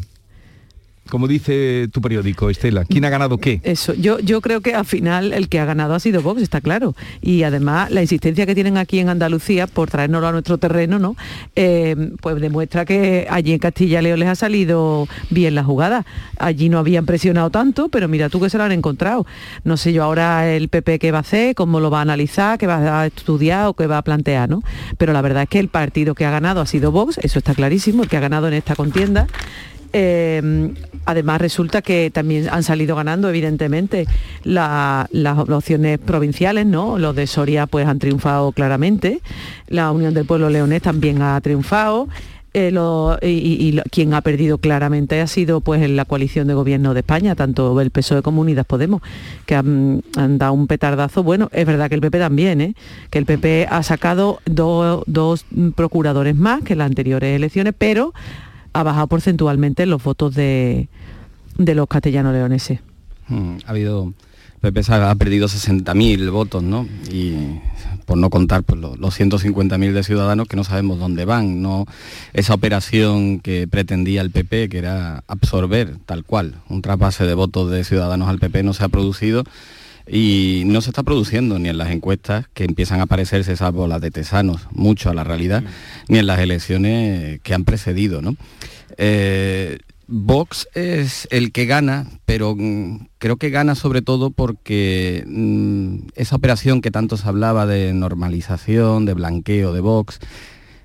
Como dice tu periódico, Estela, ¿quién ha ganado qué? Eso, yo, yo creo que al final el que ha ganado ha sido Vox, está claro. Y además la insistencia que tienen aquí en Andalucía por traérnoslo a nuestro terreno, ¿no? Eh, pues demuestra que allí en Castilla y León les ha salido bien la jugada. Allí no habían presionado tanto, pero mira tú que se lo han encontrado. No sé yo ahora el PP qué va a hacer, cómo lo va a analizar, qué va a estudiar o qué va a plantear, ¿no? Pero la verdad es que el partido que ha ganado ha sido Vox, eso está clarísimo, el que ha ganado en esta contienda. Eh, además resulta que también han salido ganando evidentemente la- las opciones provinciales, ¿no? Los de Soria pues han triunfado claramente, la Unión del Pueblo Leonés también ha triunfado. eh, y, quien ha perdido claramente ha sido pues la coalición de gobierno de España, tanto el PSOE como Unidas Podemos, que han, dado un petardazo. Bueno, es verdad que el PP también, ¿eh? que el PP ha sacado do- dos procuradores más que en las anteriores elecciones, pero ha bajado porcentualmente los votos de, de los castellanos leoneses. Mm, Ha habido, PP se ha perdido 60.000 votos, ¿no? Y por no contar pues, lo- los 150.000 de ciudadanos que no sabemos dónde van, ¿no? Esa operación que pretendía el PP, que era absorber tal cual un trasvase de votos de ciudadanos al PP, no se ha producido y no se está produciendo ni en las encuestas que empiezan a parecerse, salvo las de Tesanos, mucho a la realidad, ni en las elecciones que han precedido, ¿no? Eh, Vox es el que gana, pero mm, creo que gana sobre todo porque mm, esa operación que tanto se hablaba de normalización, de blanqueo de Vox,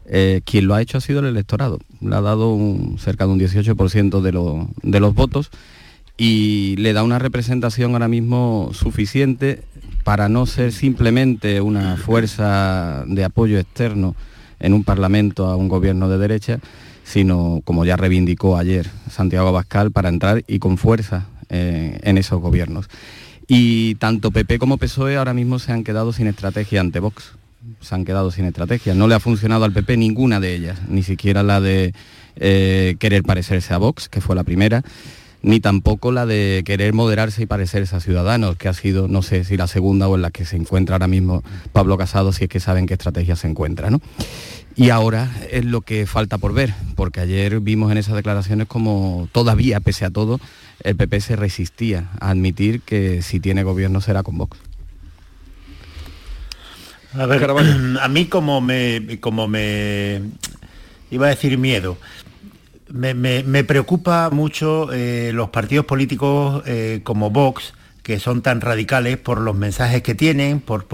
eh, quien lo ha hecho ha sido el electorado. Le ha dado un- cerca de un 18% de, lo- de los votos y le da una representación ahora mismo suficiente para no ser simplemente una fuerza de apoyo externo en un parlamento a un gobierno de derecha, sino, como ya reivindicó ayer Santiago Abascal, para entrar y con fuerza eh, en esos gobiernos. Y tanto PP como PSOE ahora mismo se han quedado sin estrategia ante Vox. Se han quedado sin estrategia. No le ha funcionado al PP ninguna de ellas, ni siquiera la de eh, querer parecerse a Vox, que fue la primera, ni tampoco la de querer moderarse y parecerse a Ciudadanos, que ha sido, no sé si la segunda o en la que se encuentra ahora mismo Pablo Casado, si es que saben qué estrategia se encuentra, ¿no? Y ahora es lo que falta por ver, porque ayer vimos en esas declaraciones como todavía, pese a todo, el PP se resistía a admitir que si tiene gobierno será con Vox. A ver, a mí como me, como me iba a decir miedo, me, me- preocupa mucho eh, los partidos políticos eh, como Vox, que son tan radicales por los mensajes que tienen, por,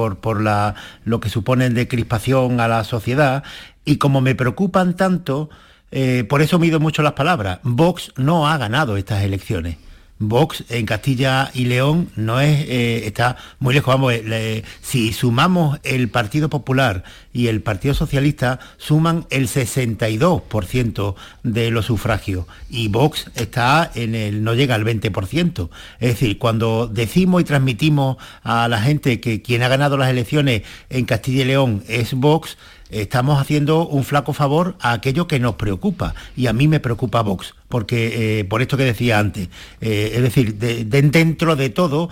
lo que suponen de crispación a la sociedad, y como me preocupan tanto, eh, por eso mido mucho las palabras, Vox no ha ganado estas elecciones. Vox en Castilla y León no es eh, está muy lejos. Vamos, eh, si sumamos el Partido Popular y el Partido Socialista, suman el 62% de los sufragios y Vox está en el no llega al 20%. Es decir, cuando decimos y transmitimos a la gente que quien ha ganado las elecciones en Castilla y León es Vox, estamos haciendo un flaco favor a aquello que nos preocupa y a mí me preocupa Vox porque eh, por esto que decía antes eh, es decir de, de- dentro de todo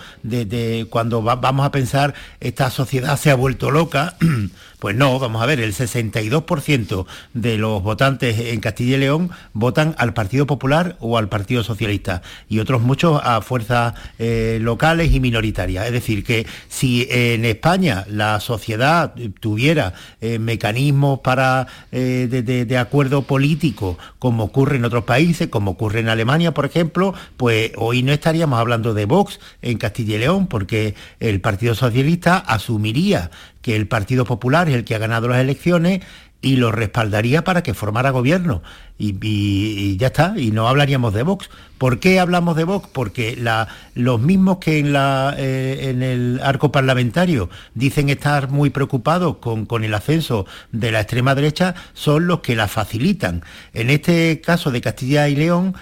cuando va- vamos a pensar esta sociedad se ha vuelto loca pues no vamos a ver el 62% de los votantes en Castilla y León votan al Partido Popular o al Partido Socialista y otros muchos a fuerzas eh, locales y minoritarias. Es decir que si en España la sociedad tuviera mecanismos para de acuerdo político como ocurre en otros países como ocurre en Alemania, por ejemplo, pues hoy no estaríamos hablando de Vox en Castilla y León, porque el Partido Socialista asumiría que el Partido Popular es el que ha ganado las elecciones y lo respaldaría para que formara gobierno. Y, ya está, y no hablaríamos de Vox. ¿Por qué hablamos de Vox? Porque los mismos que eh, en, el arco parlamentario dicen estar muy preocupados con, el ascenso de la extrema derecha son los que la facilitan. En este caso de Castilla y León,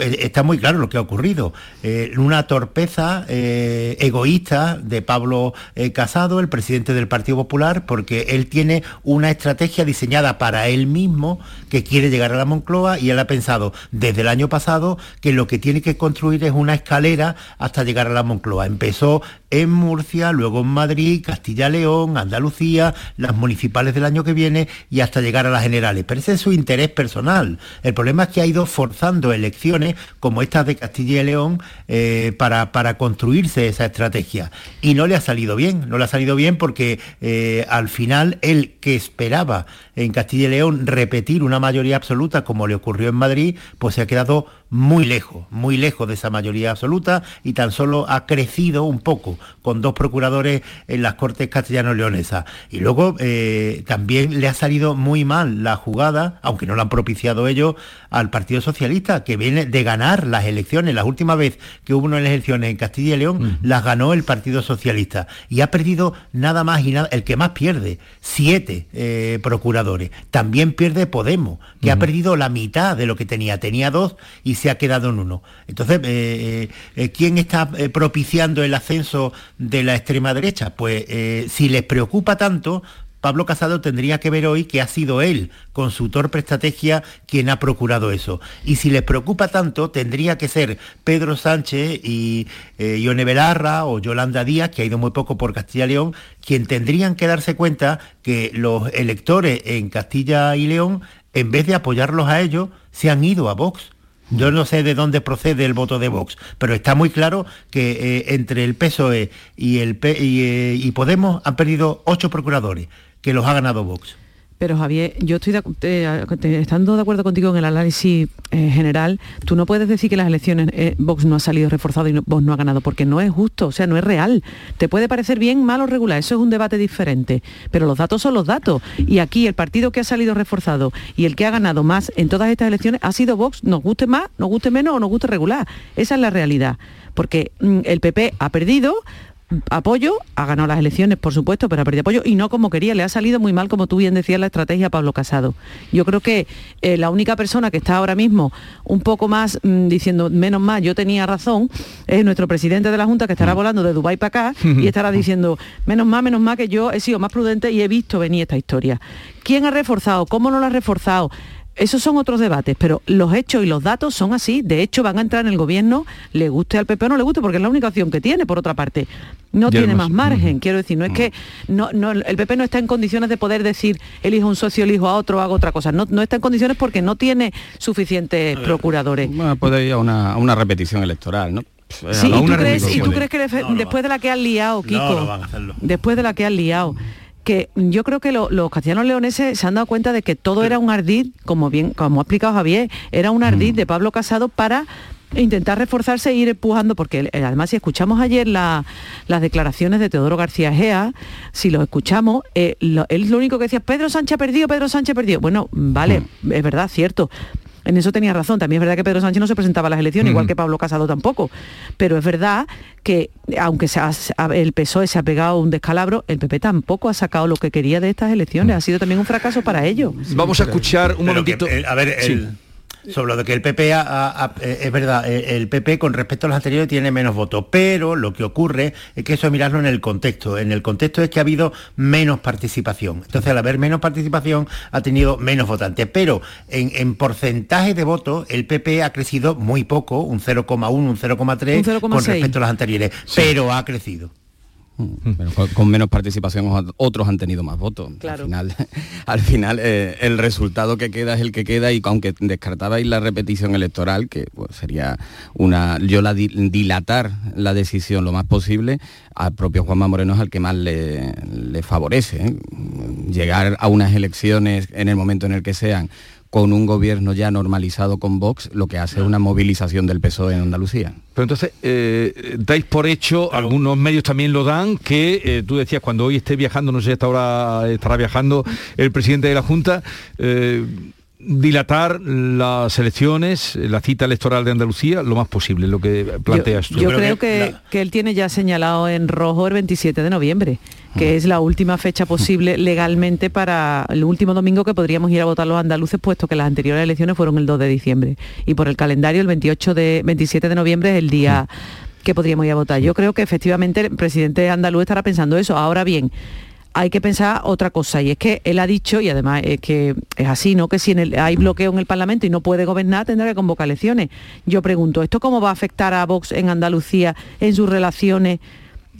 eh, está muy claro lo que ha ocurrido. Eh, una torpeza eh, egoísta de Pablo Casado, el presidente del Partido Popular, porque él tiene una estrategia diseñada para él mismo que quiere llegar a la Moncloa y él ha pensado desde el año pasado que lo que tiene que construir es una escalera hasta llegar a la Moncloa. Empezó en Murcia, luego en Madrid, Castilla-León, Andalucía, las municipales del año que viene y hasta llegar a las generales. Pero ese es su interés personal. El problema es que ha ido forzando elecciones como estas de Castilla y León eh, para, para, construirse esa estrategia. Y no le ha salido bien, no le ha salido bien porque eh, al final él que esperaba en Castilla y León repetir una mayoría absoluta como le ocurrió en Madrid, pues se ha quedado muy lejos, muy lejos de esa mayoría absoluta y tan solo ha crecido un poco con dos procuradores en las Cortes castellano-leonesas. Y luego eh, también le ha salido muy mal la jugada, aunque no la han propiciado ellos, al Partido Socialista, que viene de ganar las elecciones. La última vez que hubo unas elecciones en Castilla y León, mm. las ganó el Partido Socialista. Y ha perdido nada más y nada, el que más pierde, siete eh, procuradores. También pierde Podemos, que ha perdido la mitad de lo que tenía. Tenía dos y se ha quedado en uno. Entonces, eh, eh, ¿quién está propiciando el ascenso de la extrema derecha? Pues si les preocupa tanto, Pablo Casado tendría que ver hoy que ha sido él, con su torpe estrategia, quien ha procurado eso. Y si les preocupa tanto, tendría que ser Pedro Sánchez y eh, Ione Belarra o Yolanda Díaz, que ha ido muy poco por Castilla y León, quien tendrían que darse cuenta que los electores en Castilla y León, en vez de apoyarlos a ellos, se han ido a Vox. Yo no sé de dónde procede el voto de Vox, pero está muy claro que eh, entre el PSOE y, el eh, y Podemos han perdido ocho procuradores que los ha ganado Vox. Pero Javier, yo estoy estando de acuerdo contigo en el análisis eh, general, tú no puedes decir que las elecciones eh, Vox no ha salido reforzado y Vox no ha ganado, porque no es justo, o sea, no es real. Te puede parecer bien, mal o regular, eso es un debate diferente, pero los datos son los datos. Y aquí el partido que ha salido reforzado y el que ha ganado más en todas estas elecciones ha sido Vox, nos guste más, nos guste menos o nos guste regular. Esa es la realidad, porque mm, el PP ha perdido, apoyo, ha ganado las elecciones, por supuesto, pero ha perdido apoyo y no como quería, le ha salido muy mal, como tú bien decías, la estrategia a Pablo Casado. Yo creo que eh, la única persona que está ahora mismo un poco más mm, diciendo, menos mal, yo tenía razón, es nuestro presidente de la Junta que estará mm. volando de Dubái para acá y estará diciendo, menos mal, menos mal que yo he sido más prudente y he visto venir esta historia. ¿Quién ha reforzado? ¿Cómo no lo ha reforzado? Esos son otros debates, pero los hechos y los datos son así. De hecho, van a entrar en el gobierno, le guste al PP o no le guste, porque es la única opción que tiene, por otra parte. No tiene más margen, quiero decir, no es que no, el PP no está en condiciones de poder decir elijo un socio, elijo a otro, hago otra cosa. No, no está en condiciones porque no tiene suficientes procuradores. Bueno, puede ir a una, repetición electoral, ¿no? Sí, ¿y tú, crees, ¿y tú crees, que después de la que han liado, Kiko, después de la que han liado, que yo creo que los castellanos leoneses se han dado cuenta de que todo era un ardid, como bien, como ha explicado Javier, era un ardid de Pablo Casado para intentar reforzarse e ir empujando, porque eh, además si escuchamos ayer las declaraciones de Teodoro García Gea, si lo escuchamos, eh, él lo único que decía, Pedro Sánchez ha perdido, Pedro Sánchez ha perdido. Bueno, vale, es verdad, cierto, en eso tenía razón. También es verdad que Pedro Sánchez no se presentaba a las elecciones, igual que Pablo Casado tampoco. Pero es verdad que, aunque el PSOE se ha pegado un descalabro, el PP tampoco ha sacado lo que quería de estas elecciones. Ha sido también un fracaso para ellos. Vamos a escuchar un momentito. Eh, a ver, el sobre lo de que el PP, eh, es verdad, eh, el PP con respecto a los anteriores tiene menos votos, pero lo que ocurre es que eso es mirarlo en el contexto. En el contexto es que ha habido menos participación. Entonces, al haber menos participación, ha tenido menos votantes. Pero en, porcentaje de votos, el PP ha crecido muy poco, un 0,1, un 0,3 con respecto a los anteriores, pero ha crecido. Mm. con, menos participación otros han tenido más votos. Al final, al final eh, el resultado que queda es el que queda y aunque descartabais la repetición electoral, que pues, sería una, yo la dilatar la decisión lo más posible, al propio Juanma Moreno es el que más le, favorece. ¿eh? Llegar a unas elecciones en el momento en el que sean con un gobierno ya normalizado con Vox, lo que hace es una movilización del PSOE en Andalucía. Pero entonces, eh, dais por hecho, algunos medios también lo dan, que eh, tú decías, cuando hoy esté viajando, no sé, esta hora estará viajando el presidente de la Junta, eh, dilatar las elecciones, la cita electoral de Andalucía, lo más posible, lo que planteas yo, tú. Yo creo que, que, él tiene ya señalado en rojo el 27 de noviembre, que es la última fecha posible legalmente para el último domingo que podríamos ir a votar los andaluces, puesto que las anteriores elecciones fueron el 2 de diciembre. Y por el calendario, el 28 de 27 de noviembre es el día que podríamos ir a votar. Yo creo que efectivamente el presidente andaluz estará pensando eso. Ahora bien, hay que pensar otra cosa y es que él ha dicho y además es que es así no que si en el, hay bloqueo en el Parlamento y no puede gobernar tendrá que convocar elecciones. Yo pregunto esto cómo va a afectar a Vox en Andalucía en sus relaciones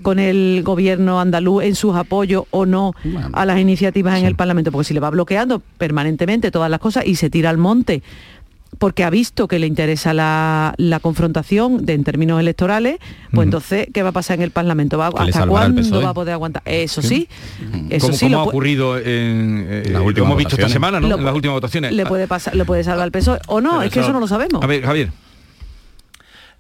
con el gobierno andaluz en sus apoyos o no a las iniciativas en el Parlamento porque si le va bloqueando permanentemente todas las cosas y se tira al monte porque ha visto que le interesa la, la confrontación de, en términos electorales, pues entonces, ¿qué va a pasar en el Parlamento? ¿Va, ¿Hasta cuándo va a poder aguantar? Eso sí, eso como, sí. como lo ha ocurrido en, eh, las lo últimas hemos visto esta votaciones. semana, ¿no? Lo en las últimas votaciones. le puede pasar, le puede salvar el PSOE o no, Pero es que eso- eso no lo sabemos. A ver, Javier.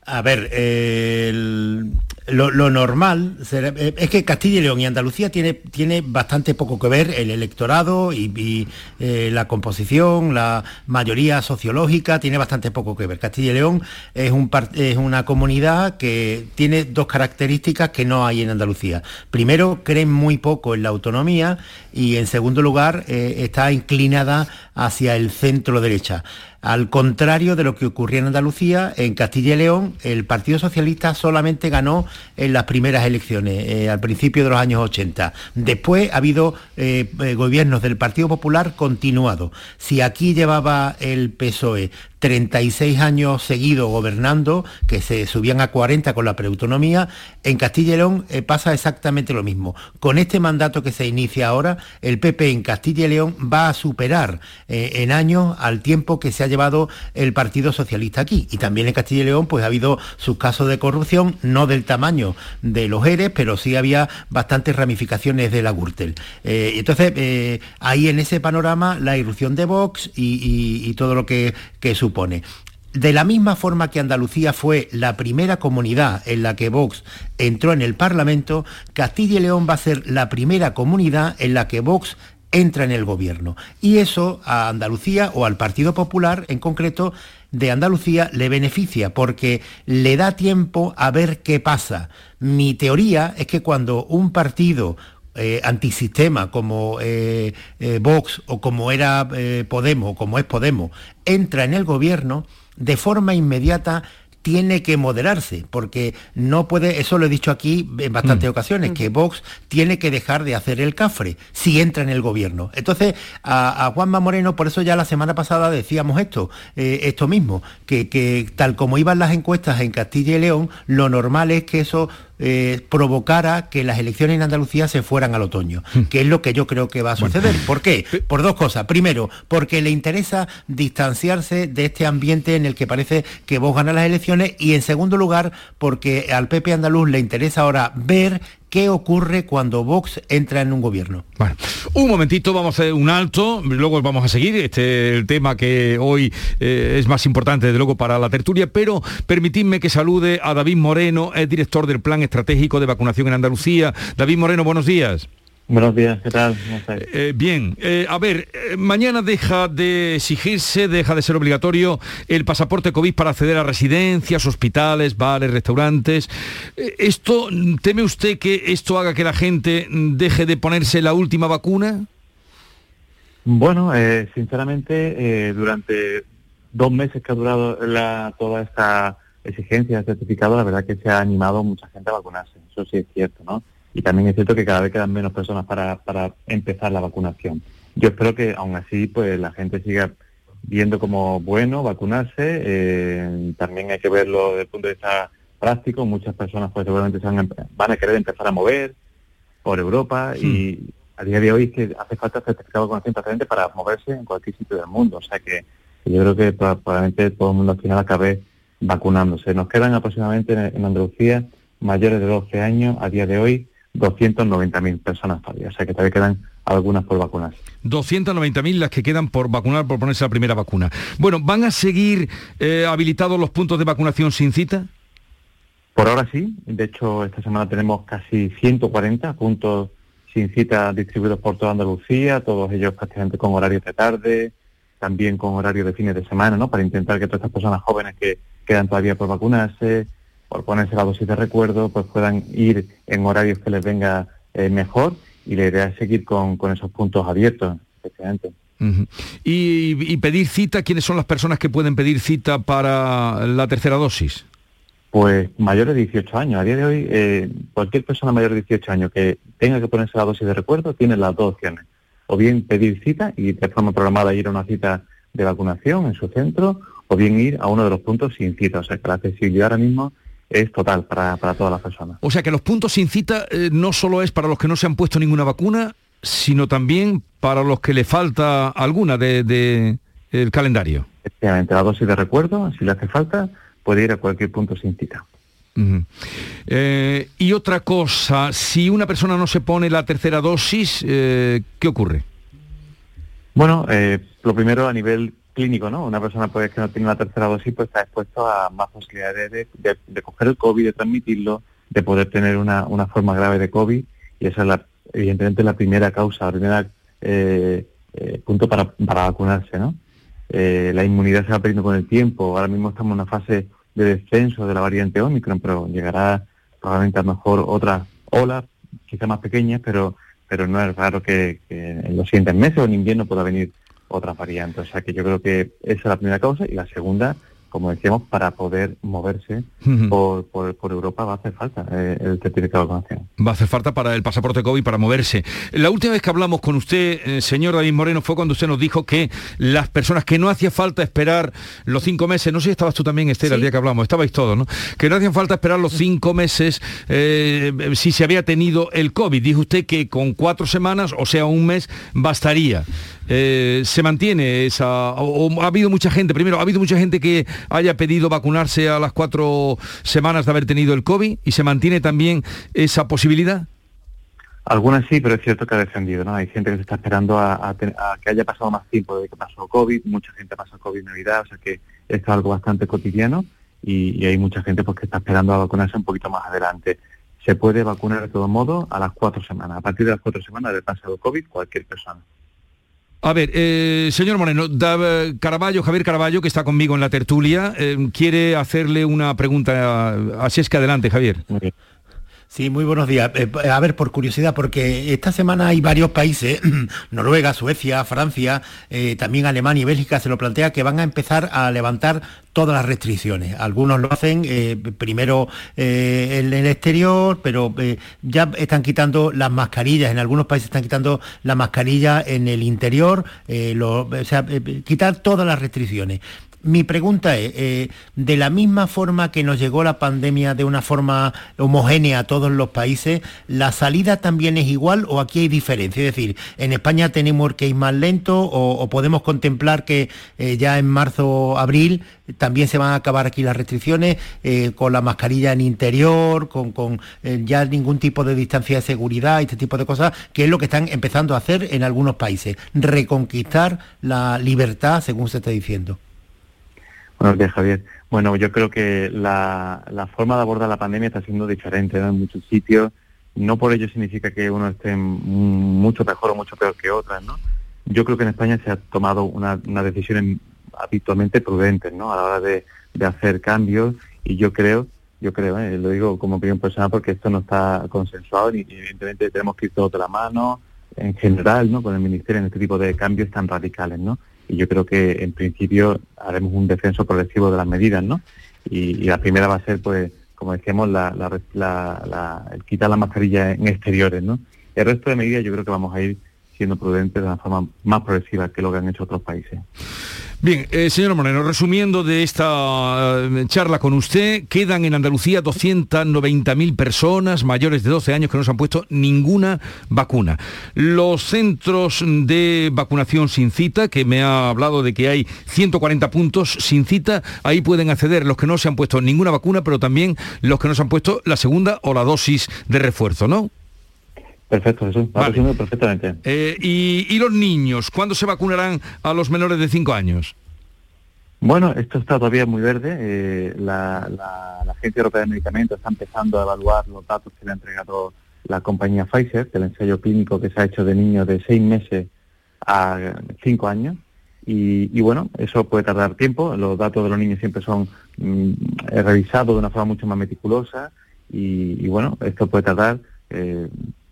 A ver, eh, el- lo, normal eh, es que Castilla y León y Andalucía tiene, tiene bastante poco que ver el electorado y, eh, la composición, la mayoría sociológica tiene bastante poco que ver. Castilla y León es, un es una comunidad que tiene dos características que no hay en Andalucía. Primero, creen muy poco en la autonomía y en segundo lugar, eh, está inclinada hacia el centro derecha. Al contrario de lo que ocurría en Andalucía, en Castilla y León el Partido Socialista solamente ganó en las primeras elecciones, eh, al principio de los años 80. Después ha habido eh, eh, gobiernos del Partido Popular continuados. Si aquí llevaba el PSOE 36 años seguidos gobernando, que se subían a 40 con la preautonomía, en Castilla y León eh, pasa exactamente lo mismo. Con este mandato que se inicia ahora, el PP en Castilla y León va a superar eh, en años al tiempo que se ha llevado el Partido Socialista aquí. Y también en Castilla y León pues ha habido sus casos de corrupción, no del tamaño de los ERES, pero sí había bastantes ramificaciones de la Gürtel. Eh, entonces, eh, ahí en ese panorama la irrupción de Vox y, y- todo lo que, que supone. De la misma forma que Andalucía fue la primera comunidad en la que Vox entró en el Parlamento, Castilla y León va a ser la primera comunidad en la que Vox entra en el gobierno. Y eso a Andalucía o al Partido Popular en concreto de Andalucía le beneficia porque le da tiempo a ver qué pasa. Mi teoría es que cuando un partido eh, antisistema como eh, eh, Vox o como era Podemos o como es Podemos entra en el gobierno, de forma inmediata tiene que moderarse, porque no puede, eso lo he dicho aquí en bastantes ocasiones, que Vox tiene que dejar de hacer el cafre si entra en el gobierno. Entonces, a, a Juanma Moreno, por eso ya la semana pasada decíamos esto, eh, esto mismo, que, que tal como iban las encuestas en Castilla y León, lo normal es que eso eh, provocara que las elecciones en Andalucía se fueran al otoño, que es lo que yo creo que va a suceder. ¿Por qué? Por dos cosas. Primero, porque le interesa distanciarse de este ambiente en el que parece que vos ganas las elecciones y en segundo lugar, porque al PP andaluz le interesa ahora ver qué ocurre cuando Vox entra en un gobierno. Bueno, un momentito, vamos a hacer un alto, luego vamos a seguir este el tema que hoy eh, es más importante, desde luego, para la tertulia, pero permitidme que salude a David Moreno, es director del Plan Estratégico de Vacunación en Andalucía. David Moreno, buenos días. Buenos días, ¿qué tal? Eh, bien, eh, a ver, eh, mañana deja de exigirse, deja de ser obligatorio el pasaporte COVID para acceder a residencias, hospitales, bares, restaurantes. Eh, ¿Esto, teme usted que esto haga que la gente deje de ponerse la última vacuna? Bueno, eh, sinceramente, durante dos meses que ha durado la- toda esta exigencia de certificado, la verdad que se ha animado mucha gente a vacunarse. Eso sí es cierto, ¿no? Y también es cierto que cada vez quedan menos personas para, para empezar la vacunación. Yo espero que aún así pues la gente siga viendo como bueno vacunarse. eh, también hay que verlo desde el punto de vista práctico. Muchas personas pues seguramente se van, van a querer empezar a mover por Europa y a día de hoy es que hace falta certificado de vacunación preferente para moverse en cualquier sitio del mundo. O sea que, yo creo que proba- probablemente todo el mundo al final acabe vacunándose. Nos quedan aproximadamente en, en Andalucía mayores de 12 años a día de hoy 290.000 personas todavía. O sea que todavía quedan algunas por vacunas. 290.000 las que quedan por vacunar, por ponerse la primera vacuna. Bueno, ¿van a seguir eh, habilitados los puntos de vacunación sin cita? Por ahora sí. De hecho, esta semana tenemos casi 140 puntos sin cita distribuidos por toda Andalucía, todos ellos prácticamente con horarios de tarde, también con horarios de fines de semana, ¿no? Para intentar que todas estas personas jóvenes que quedan todavía por vacunarse, por ponerse la dosis de recuerdo, pues puedan ir en horarios que les venga eh, mejor y la idea es seguir con, esos puntos abiertos, efectivamente. y, pedir cita, ¿quiénes son las personas que pueden pedir cita para la tercera dosis? Pues mayores de 18 años. A día de hoy, eh, cualquier persona mayor de 18 años que tenga que ponerse la dosis de recuerdo tiene las dos opciones. O bien pedir cita y de forma programada ir a una cita de vacunación en su centro, o bien ir a uno de los puntos sin cita. O sea que la accesibilidad ahora mismo es total para, todas las personas. O sea que los puntos sin cita eh, no solo es para los que no se han puesto ninguna vacuna, sino también para los que le falta alguna de, el calendario. Efectivamente, la dosis de recuerdo, si le hace falta, puede ir a cualquier punto sin cita. Eh, y otra cosa, si una persona no se pone la tercera dosis, eh, ¿qué ocurre? Bueno, lo primero a nivel clínico, ¿no? Una persona puede que no tiene la tercera dosis, pues está expuesto a más posibilidades de, coger el COVID, de transmitirlo, de poder tener una, forma grave de COVID, y esa es la, evidentemente la primera causa, la primera eh, eh, punto para, vacunarse, ¿no? Eh, la inmunidad se va perdiendo con el tiempo, ahora mismo estamos en una fase de descenso de la variante Omicron, pero llegará probablemente a lo mejor otra ola, quizá más pequeña, pero pero no es raro que, que en los siguientes meses o en invierno pueda venir otras variantes. O sea que yo creo que esa es la primera causa y la segunda como decíamos, para poder moverse por, por, Europa va a hacer falta eh, el certificado de vacunación. Va a hacer falta para el pasaporte COVID para moverse. La última vez que hablamos con usted, eh, señor David Moreno, fue cuando usted nos dijo que las personas que no hacía falta esperar los cinco meses, no sé si estabas tú también, Esther, el día que hablamos, estabais todos, ¿no? Que no hacían falta esperar los cinco meses eh, si se había tenido el COVID. Dijo usted que con cuatro semanas, o sea, un mes, bastaría. Se mantiene esa... o, ha habido mucha gente, primero, ha habido mucha gente que haya pedido vacunarse a las cuatro semanas de haber tenido el COVID y se mantiene también esa posibilidad? Algunas sí, pero es cierto que ha descendido, ¿no? Hay gente que se está esperando a, que haya pasado más tiempo desde que pasó COVID, mucha gente pasa COVID en Navidad, o sea que esto es algo bastante cotidiano y, hay mucha gente pues que está esperando a vacunarse un poquito más adelante. Se puede vacunar de todo modo a las cuatro semanas. A partir de las cuatro semanas de pasado COVID, cualquier persona. A ver, eh, señor Moreno, Caraballo, Javier Caraballo, que está conmigo en la tertulia, eh, quiere hacerle una pregunta. Así es que adelante, Javier. Sí, muy buenos días. Eh, a ver, por curiosidad, porque esta semana hay varios países, Noruega, Suecia, Francia, eh, también Alemania y Bélgica, se lo plantea que van a empezar a levantar todas las restricciones. Algunos lo hacen eh, primero en el exterior, pero ya están quitando las mascarillas. En algunos países están quitando la mascarilla en el interior, o sea, quitar todas las restricciones mi pregunta es, eh, de la misma forma que nos llegó la pandemia de una forma homogénea a todos los países, ¿la salida también es igual o aquí hay diferencia? Es decir, ¿en España tenemos que ir más lento o, podemos contemplar que eh, ya en marzo, abril también se van a acabar aquí las restricciones eh, con la mascarilla en interior, con, con ya ningún tipo de distancia de seguridad, este tipo de cosas, que es lo que están empezando a hacer en algunos países, reconquistar la libertad, según se está diciendo? Buenos días, Javier. Bueno, yo creo que la, forma de abordar la pandemia está siendo diferente en muchos sitios. No por ello significa que uno esté mucho mejor o mucho peor que otras, ¿no? Yo creo que en España se ha tomado una, una decisión habitualmente prudente, ¿no? A la hora de, hacer cambios y yo creo, yo creo, ¿eh? lo digo como opinión personal porque esto no está consensuado y evidentemente tenemos que ir todos de la mano en general, ¿no? Con el Ministerio en este tipo de cambios tan radicales, ¿no? Y yo creo que en principio haremos un descenso progresivo de las medidas, ¿no? Y, la primera va a ser, pues, como decíamos, la, el quitar la mascarilla en exteriores, ¿no? El resto de medidas yo creo que vamos a ir siendo prudentes de una forma más progresiva que lo que han hecho otros países. Bien, eh, señor Moreno, resumiendo de esta eh, charla con usted, quedan en Andalucía 290.000 personas mayores de 12 años que no se han puesto ninguna vacuna. Los centros de vacunación sin cita, que me ha hablado de que hay 140 puntos sin cita, ahí pueden acceder los que no se han puesto ninguna vacuna, pero también los que no se han puesto la segunda o la dosis de refuerzo, ¿no? Perfecto, Jesús. perfectamente. Eh, y, los niños? ¿Cuándo se vacunarán a los menores de 5 años? Bueno, esto está todavía muy verde. Eh, la, Agencia Europea de Medicamentos está empezando a evaluar los datos que le ha entregado la compañía Pfizer, del ensayo clínico que se ha hecho de niños de 6 meses a 5 años. Y, bueno, eso puede tardar tiempo. Los datos de los niños siempre son mm, revisados de una forma mucho más meticulosa. Y, bueno, esto puede tardar eh,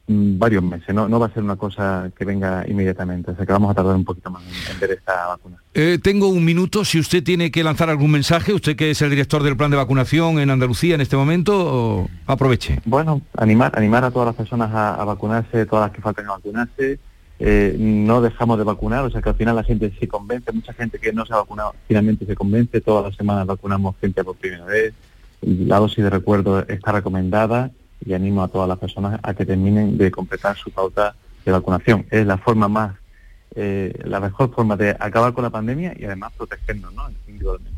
varios meses, no, no va a ser una cosa que venga inmediatamente, o sea que vamos a tardar un poquito más en, ver esta vacuna. Eh, tengo un minuto, si usted tiene que lanzar algún mensaje, usted que es el director del plan de vacunación en Andalucía en este momento, aproveche. Bueno, animar, animar a todas las personas a, vacunarse, todas las que faltan a vacunarse, eh, no dejamos de vacunar, o sea que al final la gente se convence, mucha gente que no se ha vacunado finalmente se convence, todas las semanas vacunamos gente por primera vez, la dosis de recuerdo está recomendada y animo a todas las personas a que terminen de completar su pauta de vacunación. Es la forma más, eh, la mejor forma de acabar con la pandemia y además protegernos ¿no? individualmente.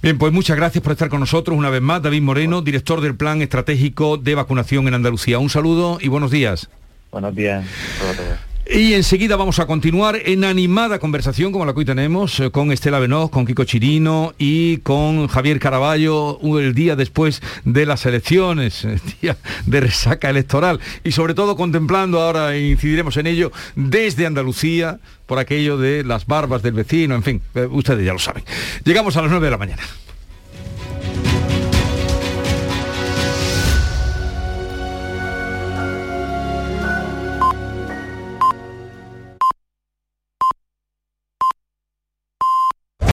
Bien, pues muchas gracias por estar con nosotros una vez más. David Moreno, director del Plan Estratégico de Vacunación en Andalucía. Un saludo y buenos días. Buenos días. Y enseguida vamos a continuar en animada conversación como la que hoy tenemos eh, con Estela Benoz, con Kiko Chirino y con Javier Caraballo el día después de las elecciones, el día de resaca electoral y sobre todo contemplando, ahora incidiremos en ello, desde Andalucía, por aquello de las barbas del vecino, en fin, eh, ustedes ya lo saben. Llegamos a las 9 de la mañana.